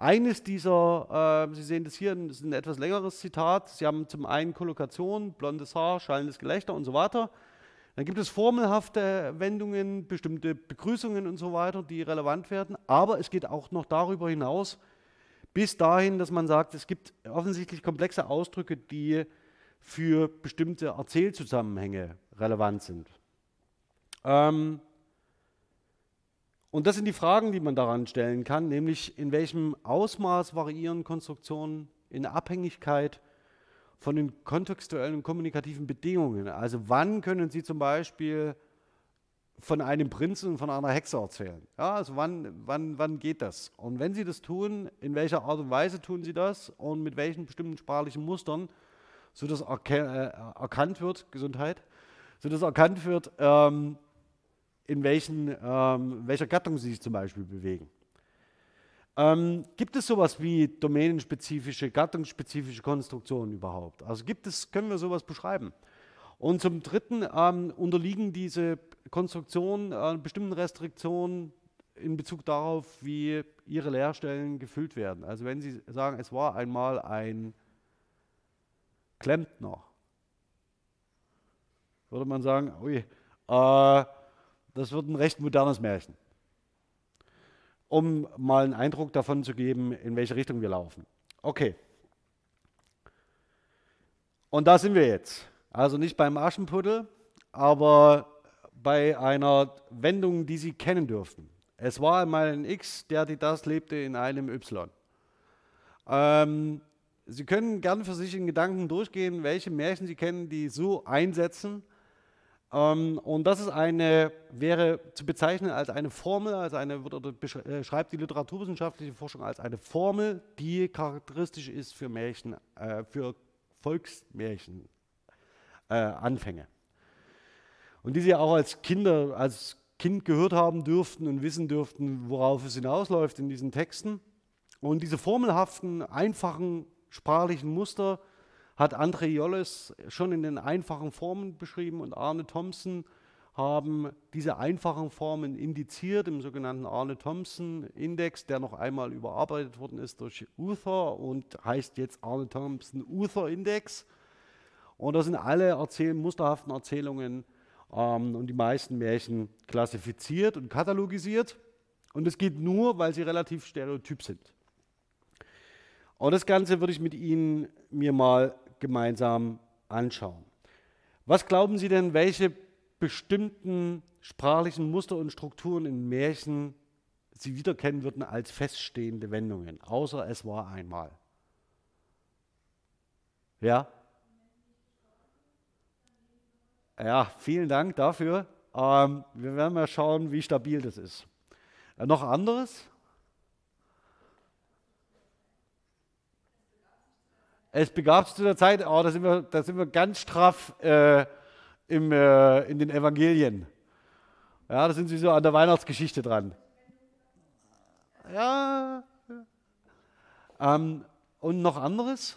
Eines dieser, äh, Sie sehen das hier, das ist ein etwas längeres Zitat. Sie haben zum einen Kollokation, blondes Haar, schallendes Gelächter und so weiter. Dann gibt es formelhafte Wendungen, bestimmte Begrüßungen und so weiter, die relevant werden. Aber es geht auch noch darüber hinaus, bis dahin, dass man sagt, es gibt offensichtlich komplexe Ausdrücke, die für bestimmte Erzählzusammenhänge relevant sind. Ähm, und das sind die Fragen, die man daran stellen kann, nämlich in welchem Ausmaß variieren Konstruktionen in Abhängigkeit von den kontextuellen und kommunikativen Bedingungen. Also wann können Sie zum Beispiel von einem Prinzen und von einer Hexe erzählen? Ja, also wann, wann, wann geht das? Und wenn Sie das tun, in welcher Art und Weise tun Sie das und mit welchen bestimmten sprachlichen Mustern, sodass äh, erkannt wird, Gesundheit, sodass erkannt wird, ähm, in welchen, ähm, welcher Gattung sie sich zum Beispiel bewegen. Ähm, gibt es sowas wie domänenspezifische, gattungsspezifische Konstruktionen überhaupt? Also gibt es, können wir sowas beschreiben? Und zum Dritten ähm, unterliegen diese Konstruktionen äh, bestimmten Restriktionen in Bezug darauf, wie ihre Leerstellen gefüllt werden. Also wenn Sie sagen, es war einmal ein Klempner, würde man sagen, ui, äh, das wird ein recht modernes Märchen, um mal einen Eindruck davon zu geben, in welche Richtung wir laufen. Okay. Und da sind wir jetzt. Also nicht beim Aschenputtel, aber bei einer Wendung, die Sie kennen dürften. Es war einmal ein X, der die das lebte in einem Y. Ähm, Sie können gerne für sich in Gedanken durchgehen, welche Märchen Sie kennen, die so einsetzen. Ähm, und das ist eine, wäre zu bezeichnen als eine Formel, als eine, oder beschreibt äh, die literaturwissenschaftliche Forschung als eine Formel, die charakteristisch ist für Märchen, äh, für Volksmärchen, äh. Und die Sie auch als Kinder, als Kind gehört haben dürften und wissen dürften, worauf es hinausläuft in diesen Texten. Und diese formelhaften, einfachen sprachlichen Muster hat André Jolles schon in den einfachen Formen beschrieben und Arne Thompson haben diese einfachen Formen indiziert im sogenannten Arne Thompson Index, der noch einmal überarbeitet worden ist durch Uther und heißt jetzt Arne Thompson Uther Index. Und da sind alle Erzähl musterhaften Erzählungen ähm, und die meisten Märchen klassifiziert und katalogisiert. Und es geht nur, weil sie relativ stereotyp sind. Und das Ganze würde ich mit Ihnen mir mal gemeinsam anschauen. Was glauben Sie denn, welche bestimmten sprachlichen Muster und Strukturen in Märchen Sie wiederkennen würden als feststehende Wendungen, außer es war einmal? Ja? Ja, vielen Dank dafür. Ähm, wir werden mal schauen, wie stabil das ist. Äh, noch anderes? Es begab sich zu der Zeit, oh, da, sind wir, da sind wir ganz straff äh, im, äh, in den Evangelien. Ja, da sind sie so an der Weihnachtsgeschichte dran. Ja. Ähm, und noch anderes,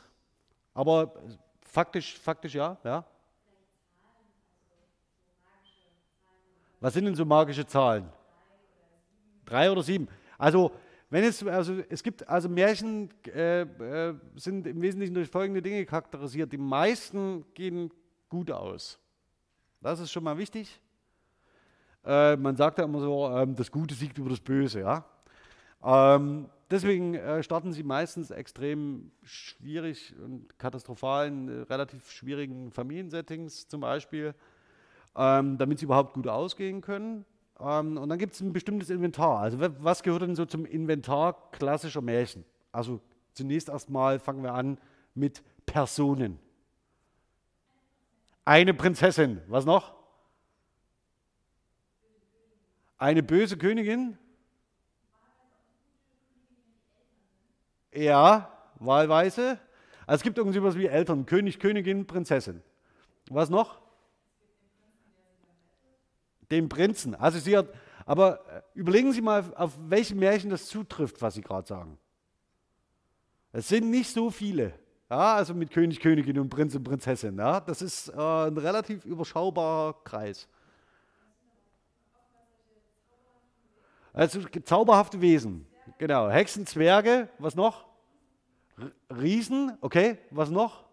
aber faktisch, faktisch ja, ja. Was sind denn so magische Zahlen? Drei oder sieben. Also wenn es, also es gibt, also Märchen äh, äh, sind im Wesentlichen durch folgende Dinge charakterisiert. Die meisten gehen gut aus. Das ist schon mal wichtig. Äh, man sagt ja immer so, ähm, das Gute siegt über das Böse. Ja? Ähm, deswegen äh, starten sie meistens extrem schwierig und katastrophal in äh, relativ schwierigen Familiensettings zum Beispiel, ähm, damit sie überhaupt gut ausgehen können. Ähm, und dann gibt es ein bestimmtes Inventar. Also was gehört denn so zum Inventar klassischer Märchen? Also zunächst erstmal fangen wir an mit Personen. Eine Prinzessin. Was noch? Eine böse Königin? Ja, wahlweise. Also es gibt irgendwie sowas wie Eltern, König, Königin, Prinzessin. Was noch? Den Prinzen. Also sie hat, aber äh, überlegen Sie mal, auf welche Märchen das zutrifft, was Sie gerade sagen. Es sind nicht so viele. Ja, also mit König, Königin und Prinz und Prinzessin. Ja, das ist äh, ein relativ überschaubarer Kreis. Also zauberhafte Wesen. Genau. Hexen, Zwerge, was noch? Riesen, okay, was noch?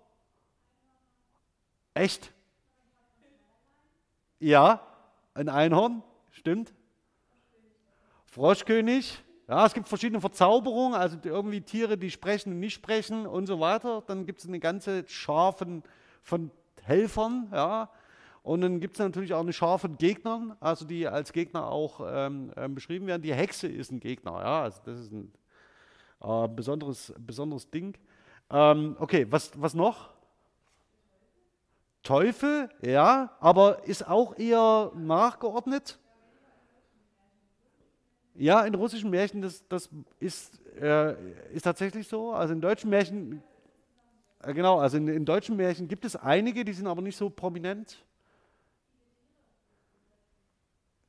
Echt? Ja, ein Einhorn, stimmt. Froschkönig. Ja, es gibt verschiedene Verzauberungen, also irgendwie Tiere, die sprechen und nicht sprechen und so weiter. Dann gibt es eine ganze Schar von, von Helfern, ja. Und dann gibt es natürlich auch eine Schar von Gegnern, also die als Gegner auch ähm, ähm, beschrieben werden. Die Hexe ist ein Gegner, ja, also das ist ein äh, besonderes, besonderes Ding. Ähm, okay, was, was noch? Teufel, ja, aber ist auch eher nachgeordnet. Ja, in russischen Märchen, das, das ist, äh, ist tatsächlich so. Also in deutschen Märchen, äh, genau, also in, in deutschen Märchen gibt es einige, die sind aber nicht so prominent.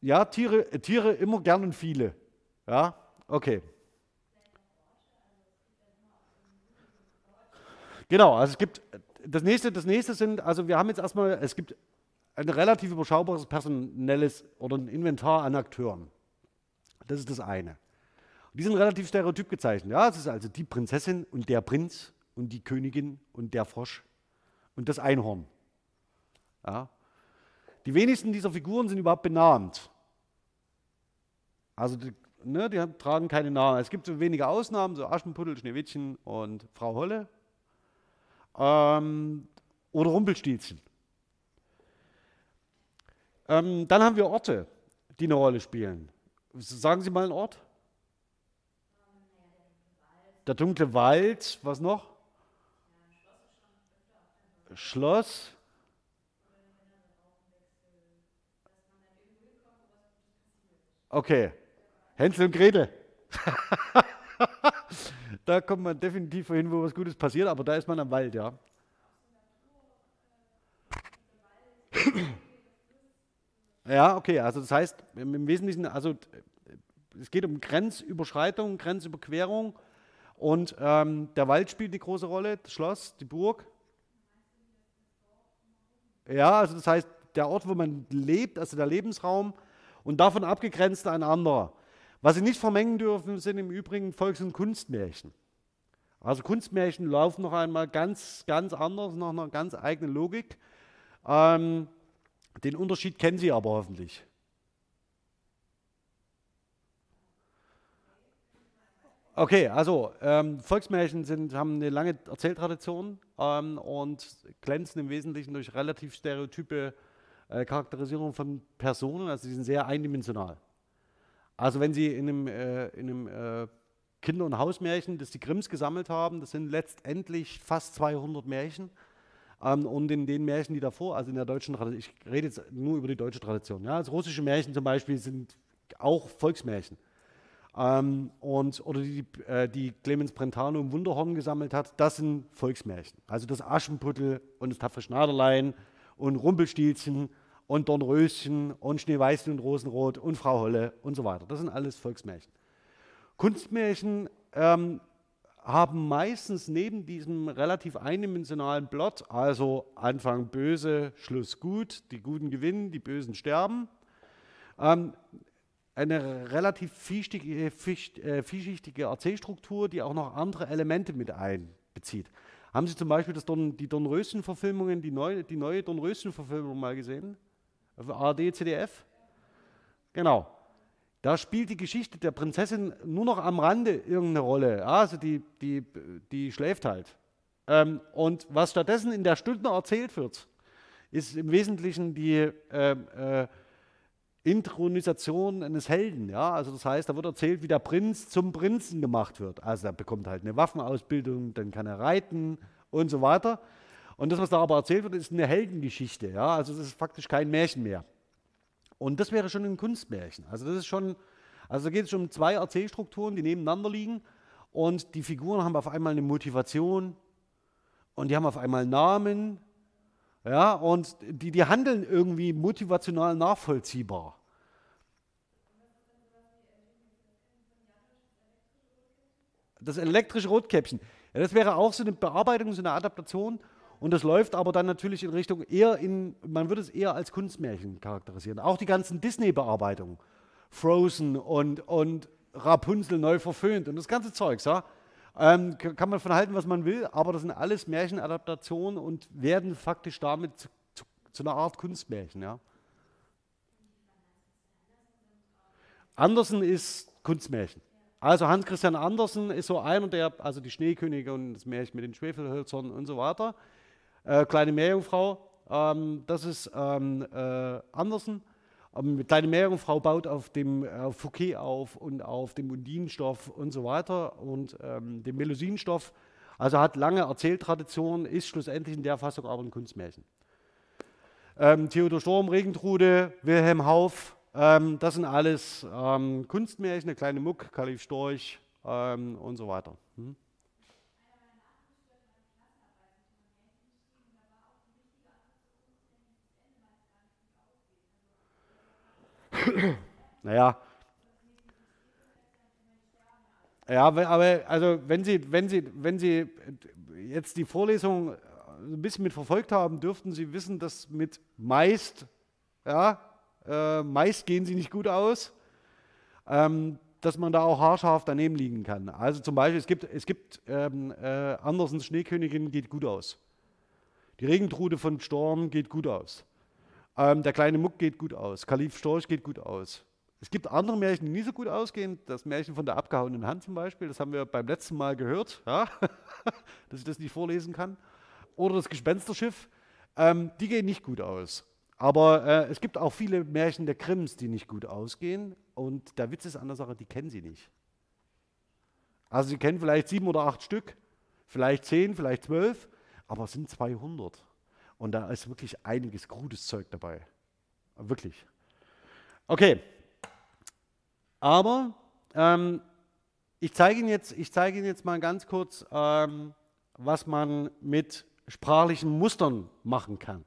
Ja, Tiere, äh, Tiere immer gern und viele. Ja, okay. Genau, also es gibt das nächste, das nächste sind, also wir haben jetzt erstmal, es gibt ein relativ überschaubares personelles oder ein Inventar an Akteuren. Das ist das eine. die sind relativ stereotyp gezeichnet. Ja, es ist also die Prinzessin und der Prinz und die Königin und der Frosch und das Einhorn. Ja. Die wenigsten dieser Figuren sind überhaupt benannt. Also die, ne, die tragen keine Namen. Es gibt so wenige Ausnahmen, so Aschenputtel, Schneewittchen und Frau Holle ähm, oder Rumpelstilzchen. Ähm, dann haben wir Orte, die eine Rolle spielen. Sagen Sie mal einen Ort. Der dunkle Wald, was noch? Schloss. Okay. Hänsel und Gretel. da kommt man definitiv hin, wo was Gutes passiert, aber da ist man am Wald, ja. Ja, okay, also das heißt im Wesentlichen, also es geht um Grenzüberschreitung, Grenzüberquerung und ähm, der Wald spielt eine große Rolle, das Schloss, die Burg. Ja, also das heißt der Ort, wo man lebt, also der Lebensraum und davon abgegrenzt ein anderer. Was Sie nicht vermengen dürfen, sind im Übrigen Volks- und Kunstmärchen. Also Kunstmärchen laufen noch einmal ganz, ganz anders, nach einer ganz eigenen Logik. Ähm, den Unterschied kennen Sie aber hoffentlich. Okay, also ähm, Volksmärchen sind, haben eine lange Erzähltradition ähm, und glänzen im Wesentlichen durch relativ stereotype äh, Charakterisierung von Personen, also sie sind sehr eindimensional. Also wenn Sie in einem, äh, in einem äh, Kinder- und Hausmärchen, das die Grimms gesammelt haben, das sind letztendlich fast 200 Märchen. Ähm, und in den Märchen, die davor, also in der deutschen Tradition, ich rede jetzt nur über die deutsche Tradition. Ja, also russische Märchen zum Beispiel sind auch Volksmärchen. Ähm, und, oder die, äh, die Clemens Brentano im Wunderhorn gesammelt hat, das sind Volksmärchen. Also das Aschenputtel und das tapfere Schneiderlein und Rumpelstilzchen und Dornröschen und Schneeweißchen und Rosenrot und Frau Holle und so weiter. Das sind alles Volksmärchen. Kunstmärchen ähm, haben meistens neben diesem relativ eindimensionalen Plot, also Anfang böse, Schluss gut, die Guten gewinnen, die Bösen sterben, ähm, eine relativ vielschichtige, äh, vielschichtige Erzählstruktur, die auch noch andere Elemente mit einbezieht. Haben Sie zum Beispiel das Dorn, die Dornröschen-Verfilmungen, die neue, die neue Dornröschen-Verfilmung mal gesehen? Auf ARD, ZDF? Genau. Da spielt die Geschichte der Prinzessin nur noch am Rande irgendeine Rolle. Also die, die, die schläft halt. Ähm, und was stattdessen in der Stunde erzählt wird, ist im Wesentlichen die äh, äh, Intronisation eines Helden. Ja? Also das heißt, da wird erzählt, wie der Prinz zum Prinzen gemacht wird. Also er bekommt halt eine Waffenausbildung, dann kann er reiten und so weiter. Und das, was da aber erzählt wird, ist eine Heldengeschichte. Ja? Also das ist faktisch kein Märchen mehr. Und das wäre schon ein Kunstmärchen. Also das ist schon, also da geht es um zwei Erzählstrukturen, die nebeneinander liegen. Und die Figuren haben auf einmal eine Motivation und die haben auf einmal Namen. Ja, und die, die handeln irgendwie motivational nachvollziehbar. Das elektrische Rotkäppchen. Ja, das wäre auch so eine Bearbeitung, so eine Adaptation. Und das läuft aber dann natürlich in Richtung eher in, man würde es eher als Kunstmärchen charakterisieren. Auch die ganzen Disney-Bearbeitungen. Frozen und, und Rapunzel neu verföhnt und das ganze Zeug, ja. Ähm, kann man von halten, was man will, aber das sind alles Märchenadaptationen und werden faktisch damit zu, zu, zu einer Art Kunstmärchen, ja. Andersen ist Kunstmärchen. Also Hans Christian Andersen ist so einer der, also die Schneekönige und das Märchen mit den Schwefelhölzern und so weiter. Äh, Kleine Meerjungfrau, ähm, das ist ähm, äh, Andersen. Ähm, Kleine Meerjungfrau baut auf dem äh, Fouquet auf und auf dem Undinenstoff und so weiter und ähm, dem Melusinenstoff. Also hat lange Erzähltradition, ist schlussendlich in der Fassung aber ein Kunstmärchen. Ähm, Theodor Storm, Regentrude, Wilhelm Hauff, ähm, das sind alles Kunstmärchen, der kleine Muck, Kalif Storch und so weiter. Hm? naja. Ja, aber also wenn Sie, wenn Sie, wenn Sie jetzt die Vorlesung ein bisschen mit verfolgt haben, dürften Sie wissen, dass mit meist, ja, äh, meist gehen sie nicht gut aus, ähm, dass man da auch haarscharf daneben liegen kann. Also zum Beispiel, es gibt, es gibt ähm, äh, Andersens Schneekönigin geht gut aus. Die Regentrude von Storm geht gut aus. Ähm, der kleine Muck geht gut aus. Kalif Storch geht gut aus. Es gibt andere Märchen, die nicht so gut ausgehen. Das Märchen von der abgehauenen Hand zum Beispiel, das haben wir beim letzten Mal gehört, ja? dass ich das nicht vorlesen kann. Oder das Gespensterschiff, ähm, die gehen nicht gut aus. Aber äh, es gibt auch viele Märchen der Grimms, die nicht gut ausgehen. Und der Witz ist an der Sache, die kennen Sie nicht. Also Sie kennen vielleicht sieben oder acht Stück, vielleicht zehn, vielleicht zwölf, aber es sind 200. Und da ist wirklich einiges gutes Zeug dabei. Wirklich. Okay. Aber ähm, ich zeige Ihnen, jetzt, ich zeige Ihnen jetzt mal ganz kurz, ähm, was man mit sprachlichen Mustern machen kann.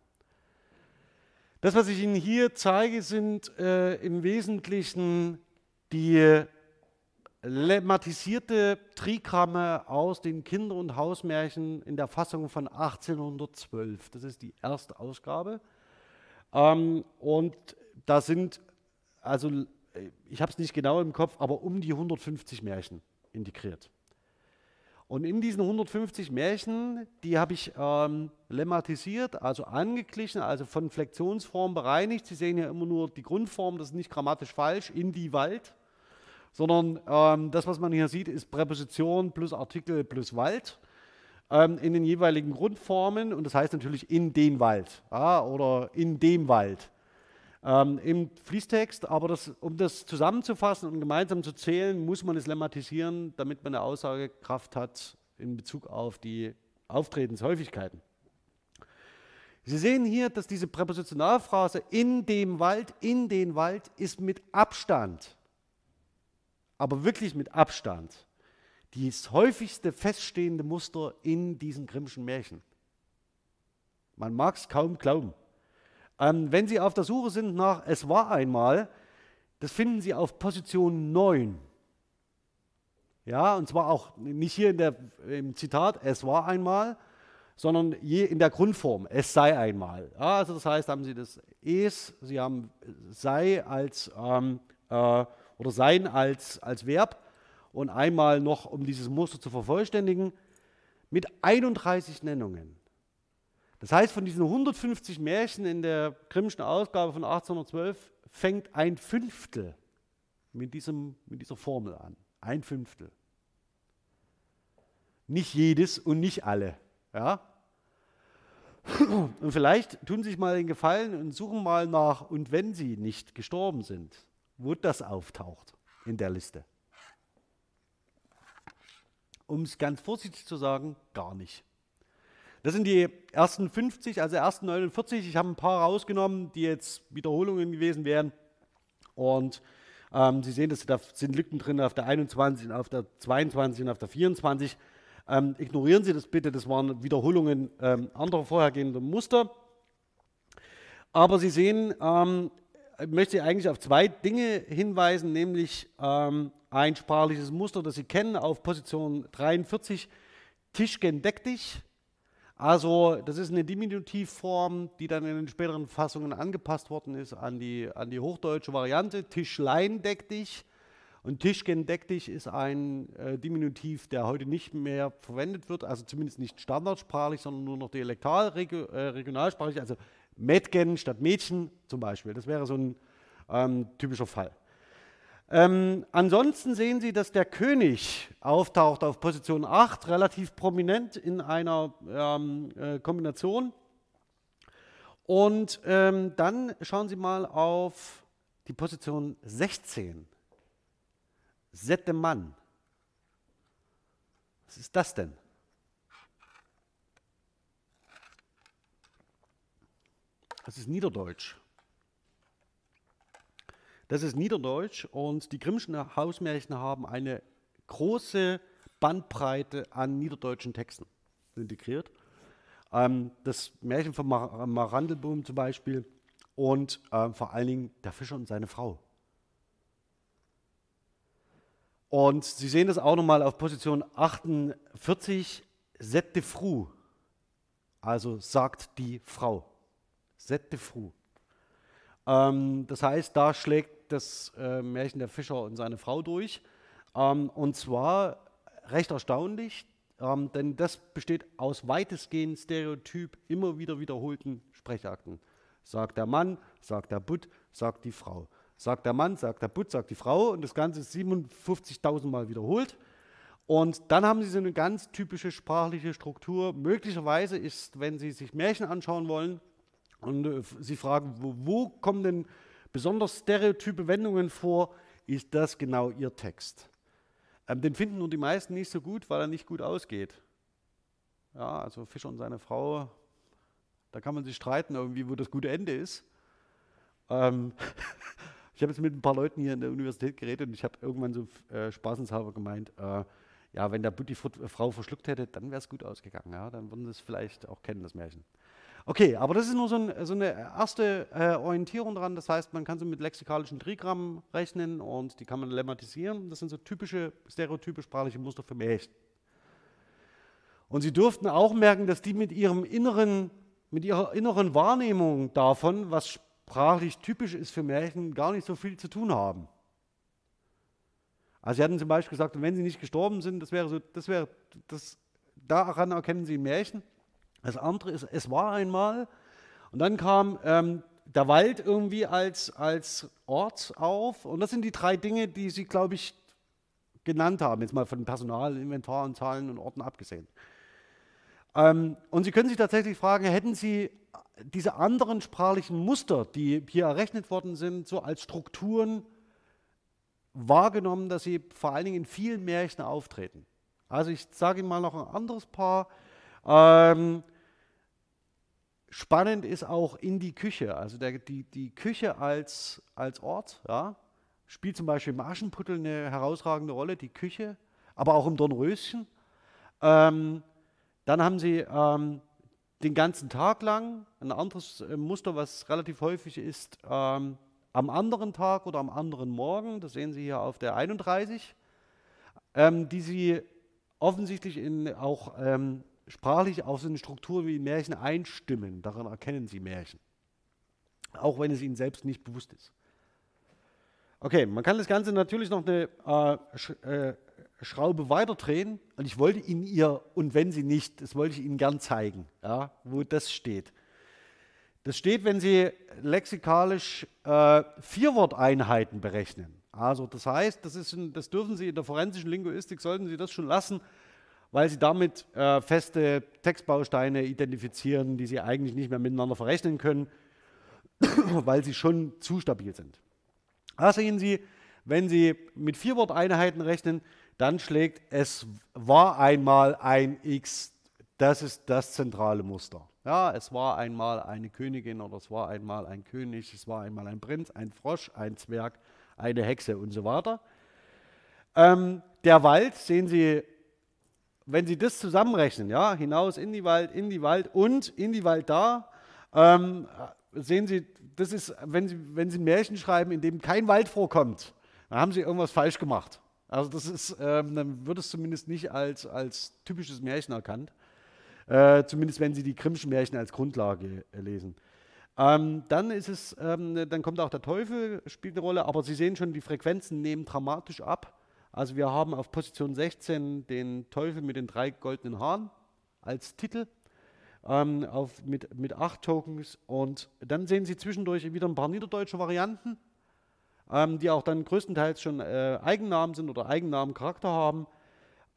Das, was ich Ihnen hier zeige, sind äh, im Wesentlichen die lemmatisierte Trigramme aus den Kinder- und Hausmärchen in der Fassung von 1812. Das ist die erste Ausgabe. Ähm, und da sind, also ich habe es nicht genau im Kopf, aber um die 150 Märchen integriert. Und in diesen 150 Märchen, die habe ich ähm, lemmatisiert, also angeglichen, also von Flexionsform bereinigt. Sie sehen hier immer nur die Grundform, das ist nicht grammatisch falsch, in die Wald, sondern ähm, das, was man hier sieht, ist Präposition plus Artikel plus Wald ähm, in den jeweiligen Grundformen und das heißt natürlich in den Wald ja, oder in dem Wald ähm, im Fließtext. Aber das, um das zusammenzufassen und gemeinsam zu zählen, muss man es lemmatisieren, damit man eine Aussagekraft hat in Bezug auf die Auftretenshäufigkeiten. Sie sehen hier, dass diese Präpositionalphrase in dem Wald, in den Wald ist mit Abstand, aber wirklich mit Abstand, das häufigste feststehende Muster in diesen Grimmschen Märchen. Man mag es kaum glauben. Ähm, wenn Sie auf der Suche sind nach Es war einmal, das finden Sie auf Position 9. Ja, und zwar auch nicht hier in der, im Zitat, es war einmal, sondern je in der Grundform, es sei einmal. Ja, also das heißt, haben Sie das es, Sie haben sei als ähm, äh, oder sein als, als Verb und einmal noch, um dieses Muster zu vervollständigen, mit 31 Nennungen. Das heißt, von diesen 150 Märchen in der Grimmschen Ausgabe von 1812 fängt ein Fünftel mit, diesem, mit dieser Formel an. Ein Fünftel. Nicht jedes und nicht alle. Ja? Und vielleicht tun Sie sich mal den Gefallen und suchen mal nach, und wenn Sie nicht gestorben sind, wo das auftaucht in der Liste. Um es ganz vorsichtig zu sagen, gar nicht. Das sind die ersten 50, also ersten 49. Ich habe ein paar rausgenommen, die jetzt Wiederholungen gewesen wären. Und ähm, Sie sehen, dass da sind Lücken drin auf der 21, auf der 22 und auf der 24. Ähm, ignorieren Sie das bitte, das waren Wiederholungen ähm, anderer vorhergehender Muster. Aber Sie sehen, ähm, möchte eigentlich auf zwei Dinge hinweisen, nämlich ähm, ein sprachliches Muster, das Sie kennen auf Position 43, Tischgen deck dich. Also das ist eine Diminutivform, die dann in den späteren Fassungen angepasst worden ist an die, an die hochdeutsche Variante. Tischlein deck dich. Und Tischgen deck dich ist ein äh, Diminutiv, der heute nicht mehr verwendet wird, also zumindest nicht standardsprachlich, sondern nur noch dialektal, äh, regionalsprachlich, also Mädchen statt Mädchen zum Beispiel. Das wäre so ein ähm, typischer Fall. Ähm, ansonsten sehen Sie, dass der König auftaucht auf Position 8, relativ prominent in einer ähm, äh, Kombination. Und ähm, dann schauen Sie mal auf die Position 16. Sette Mann. Was ist das denn? Das ist Niederdeutsch. Das ist Niederdeutsch und die Grimmschen Hausmärchen haben eine große Bandbreite an niederdeutschen Texten integriert. Ähm, das Märchen von Mar Marandelboom zum Beispiel und ähm, vor allen Dingen der Fischer und seine Frau. Und Sie sehen das auch nochmal auf Position 48, Sette Fru, also sagt die Frau. Sette Fru. Ähm, das heißt, da schlägt das äh, Märchen der Fischer und seine Frau durch. Ähm, und zwar recht erstaunlich, ähm, denn das besteht aus weitestgehend stereotyp immer wieder wiederholten Sprechakten. Sagt der Mann, sagt der Butt, sagt die Frau. Sagt der Mann, sagt der Butt, sagt die Frau und das Ganze ist 57.000 Mal wiederholt. Und dann haben Sie so eine ganz typische sprachliche Struktur. Möglicherweise ist, wenn Sie sich Märchen anschauen wollen und äh, Sie fragen, wo, wo kommen denn besonders stereotype Wendungen vor ist das genau ihr Text. Ähm, den finden nur die meisten nicht so gut, weil er nicht gut ausgeht. Ja, also Fischer und seine Frau, da kann man sich streiten, irgendwie, wo das gute Ende ist. Ähm, ich habe jetzt mit ein paar Leuten hier in der Universität geredet und ich habe irgendwann so äh, spaßenshalber gemeint, äh, ja, wenn der Butti Frau verschluckt hätte, dann wäre es gut ausgegangen. Ja? Dann würden sie es vielleicht auch kennen, das Märchen. Okay, aber das ist nur so, ein, so eine erste äh, Orientierung daran. Das heißt, man kann so mit lexikalischen Trigrammen rechnen und die kann man lemmatisieren. Das sind so typische, stereotype sprachliche Muster für Märchen. Und Sie durften auch merken, dass die mit, ihrem inneren, mit ihrer inneren Wahrnehmung davon, was sprachlich typisch ist für Märchen, gar nicht so viel zu tun haben. Also Sie hatten zum Beispiel gesagt, wenn Sie nicht gestorben sind, das wäre so, das wäre, das, daran erkennen Sie ein Märchen. Das andere ist, es war einmal. Und dann kam ähm, der Wald irgendwie als, als Ort auf. Und das sind die drei Dinge, die Sie, glaube ich, genannt haben, jetzt mal von Personal, Inventar und Zahlen und Orten abgesehen. Ähm, und Sie können sich tatsächlich fragen, hätten Sie diese anderen sprachlichen Muster, die hier errechnet worden sind, so als Strukturen wahrgenommen, dass sie vor allen Dingen in vielen Märchen auftreten? Also ich sage Ihnen mal noch ein anderes Paar. Ähm, spannend ist auch in die Küche, also der, die, die Küche als, als Ort, ja, spielt zum Beispiel im Aschenputtel eine herausragende Rolle, die Küche, aber auch im Dornröschen. Ähm, dann haben sie ähm, den ganzen Tag lang ein anderes äh, Muster, was relativ häufig ist, ähm, am anderen Tag oder am anderen Morgen, das sehen Sie hier auf der 31, ähm, die Sie offensichtlich in auch ähm, sprachlich auf so eine Struktur wie Märchen einstimmen. Daran erkennen Sie Märchen. Auch wenn es Ihnen selbst nicht bewusst ist. Okay, man kann das Ganze natürlich noch eine äh, Sch äh, Schraube weiterdrehen und ich wollte Ihnen ihr, und wenn Sie nicht, das wollte ich Ihnen gern zeigen, ja, wo das steht. Das steht, wenn Sie lexikalisch äh, Vierworteinheiten berechnen. Also das heißt, das, ist, das dürfen Sie in der forensischen Linguistik, sollten Sie das schon lassen, weil Sie damit äh, feste Textbausteine identifizieren, die Sie eigentlich nicht mehr miteinander verrechnen können, weil sie schon zu stabil sind. Da sehen Sie, wenn Sie mit Vierworteinheiten rechnen, dann schlägt es war einmal ein X. Das ist das zentrale Muster. Ja, es war einmal eine Königin oder es war einmal ein König, es war einmal ein Prinz, ein Frosch, ein Zwerg, eine Hexe und so weiter. Ähm, der Wald, sehen Sie, wenn Sie das zusammenrechnen, ja, hinaus in die Wald, in die Wald und in die Wald da, ähm, sehen Sie, das ist, wenn Sie, wenn Sie ein Märchen schreiben, in dem kein Wald vorkommt, dann haben Sie irgendwas falsch gemacht. Also das ist, ähm, dann wird es zumindest nicht als, als typisches Märchen erkannt. Äh, zumindest wenn Sie die Grimmschen Märchen als Grundlage äh, lesen. Ähm, dann ist es, ähm, dann kommt auch der Teufel, spielt eine Rolle, aber Sie sehen schon, die Frequenzen nehmen dramatisch ab. Also wir haben auf Position 16 den Teufel mit den drei goldenen Haaren als Titel ähm, auf, mit, mit acht Tokens. Und dann sehen Sie zwischendurch wieder ein paar niederdeutsche Varianten, ähm, die auch dann größtenteils schon äh, Eigennamen sind oder Eigennamencharakter haben.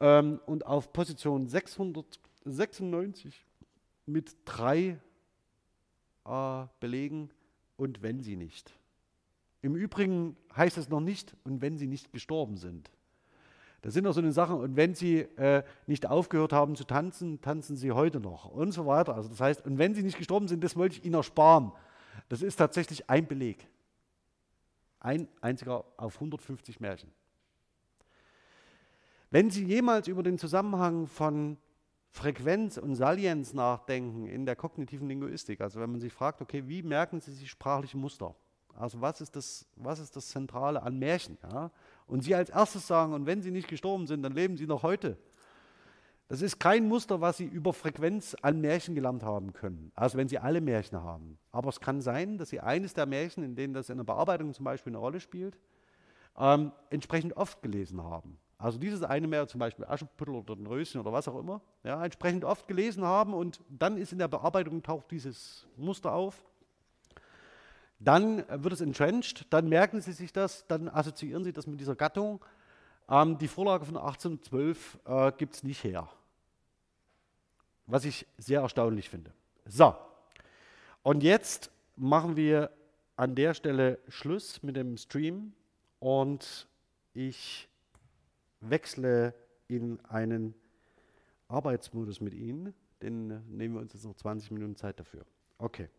Ähm, und auf Position 696 mit drei äh, Belegen und wenn sie nicht. Im Übrigen heißt es noch nicht, und wenn sie nicht gestorben sind. Das sind auch so eine Sachen, und wenn sie äh, nicht aufgehört haben zu tanzen, tanzen sie heute noch und so weiter. Also das heißt, und wenn sie nicht gestorben sind, das wollte ich ihnen ersparen. Das ist tatsächlich ein Beleg. Ein einziger auf 150 Märchen. Wenn Sie jemals über den Zusammenhang von Frequenz und Salienz nachdenken in der kognitiven Linguistik, also wenn man sich fragt, okay, wie merken Sie sich sprachliche Muster? Also was ist das, was ist das Zentrale an Märchen? Ja? Und Sie als erstes sagen, und wenn Sie nicht gestorben sind, dann leben Sie noch heute. Das ist kein Muster, was Sie über Frequenz an Märchen gelernt haben können. Also wenn Sie alle Märchen haben. Aber es kann sein, dass Sie eines der Märchen, in denen das in der Bearbeitung zum Beispiel eine Rolle spielt, ähm, entsprechend oft gelesen haben. Also dieses eine Märchen, zum Beispiel Aschenputtel oder ein Röschen oder was auch immer, ja, entsprechend oft gelesen haben und dann ist in der Bearbeitung taucht dieses Muster auf dann wird es entrenched, dann merken Sie sich das, dann assoziieren Sie das mit dieser Gattung. Ähm, die Vorlage von 1812 äh, gibt es nicht her. Was ich sehr erstaunlich finde. So, und jetzt machen wir an der Stelle Schluss mit dem Stream und ich wechsle in einen Arbeitsmodus mit Ihnen. Den nehmen wir uns jetzt noch 20 Minuten Zeit dafür. Okay.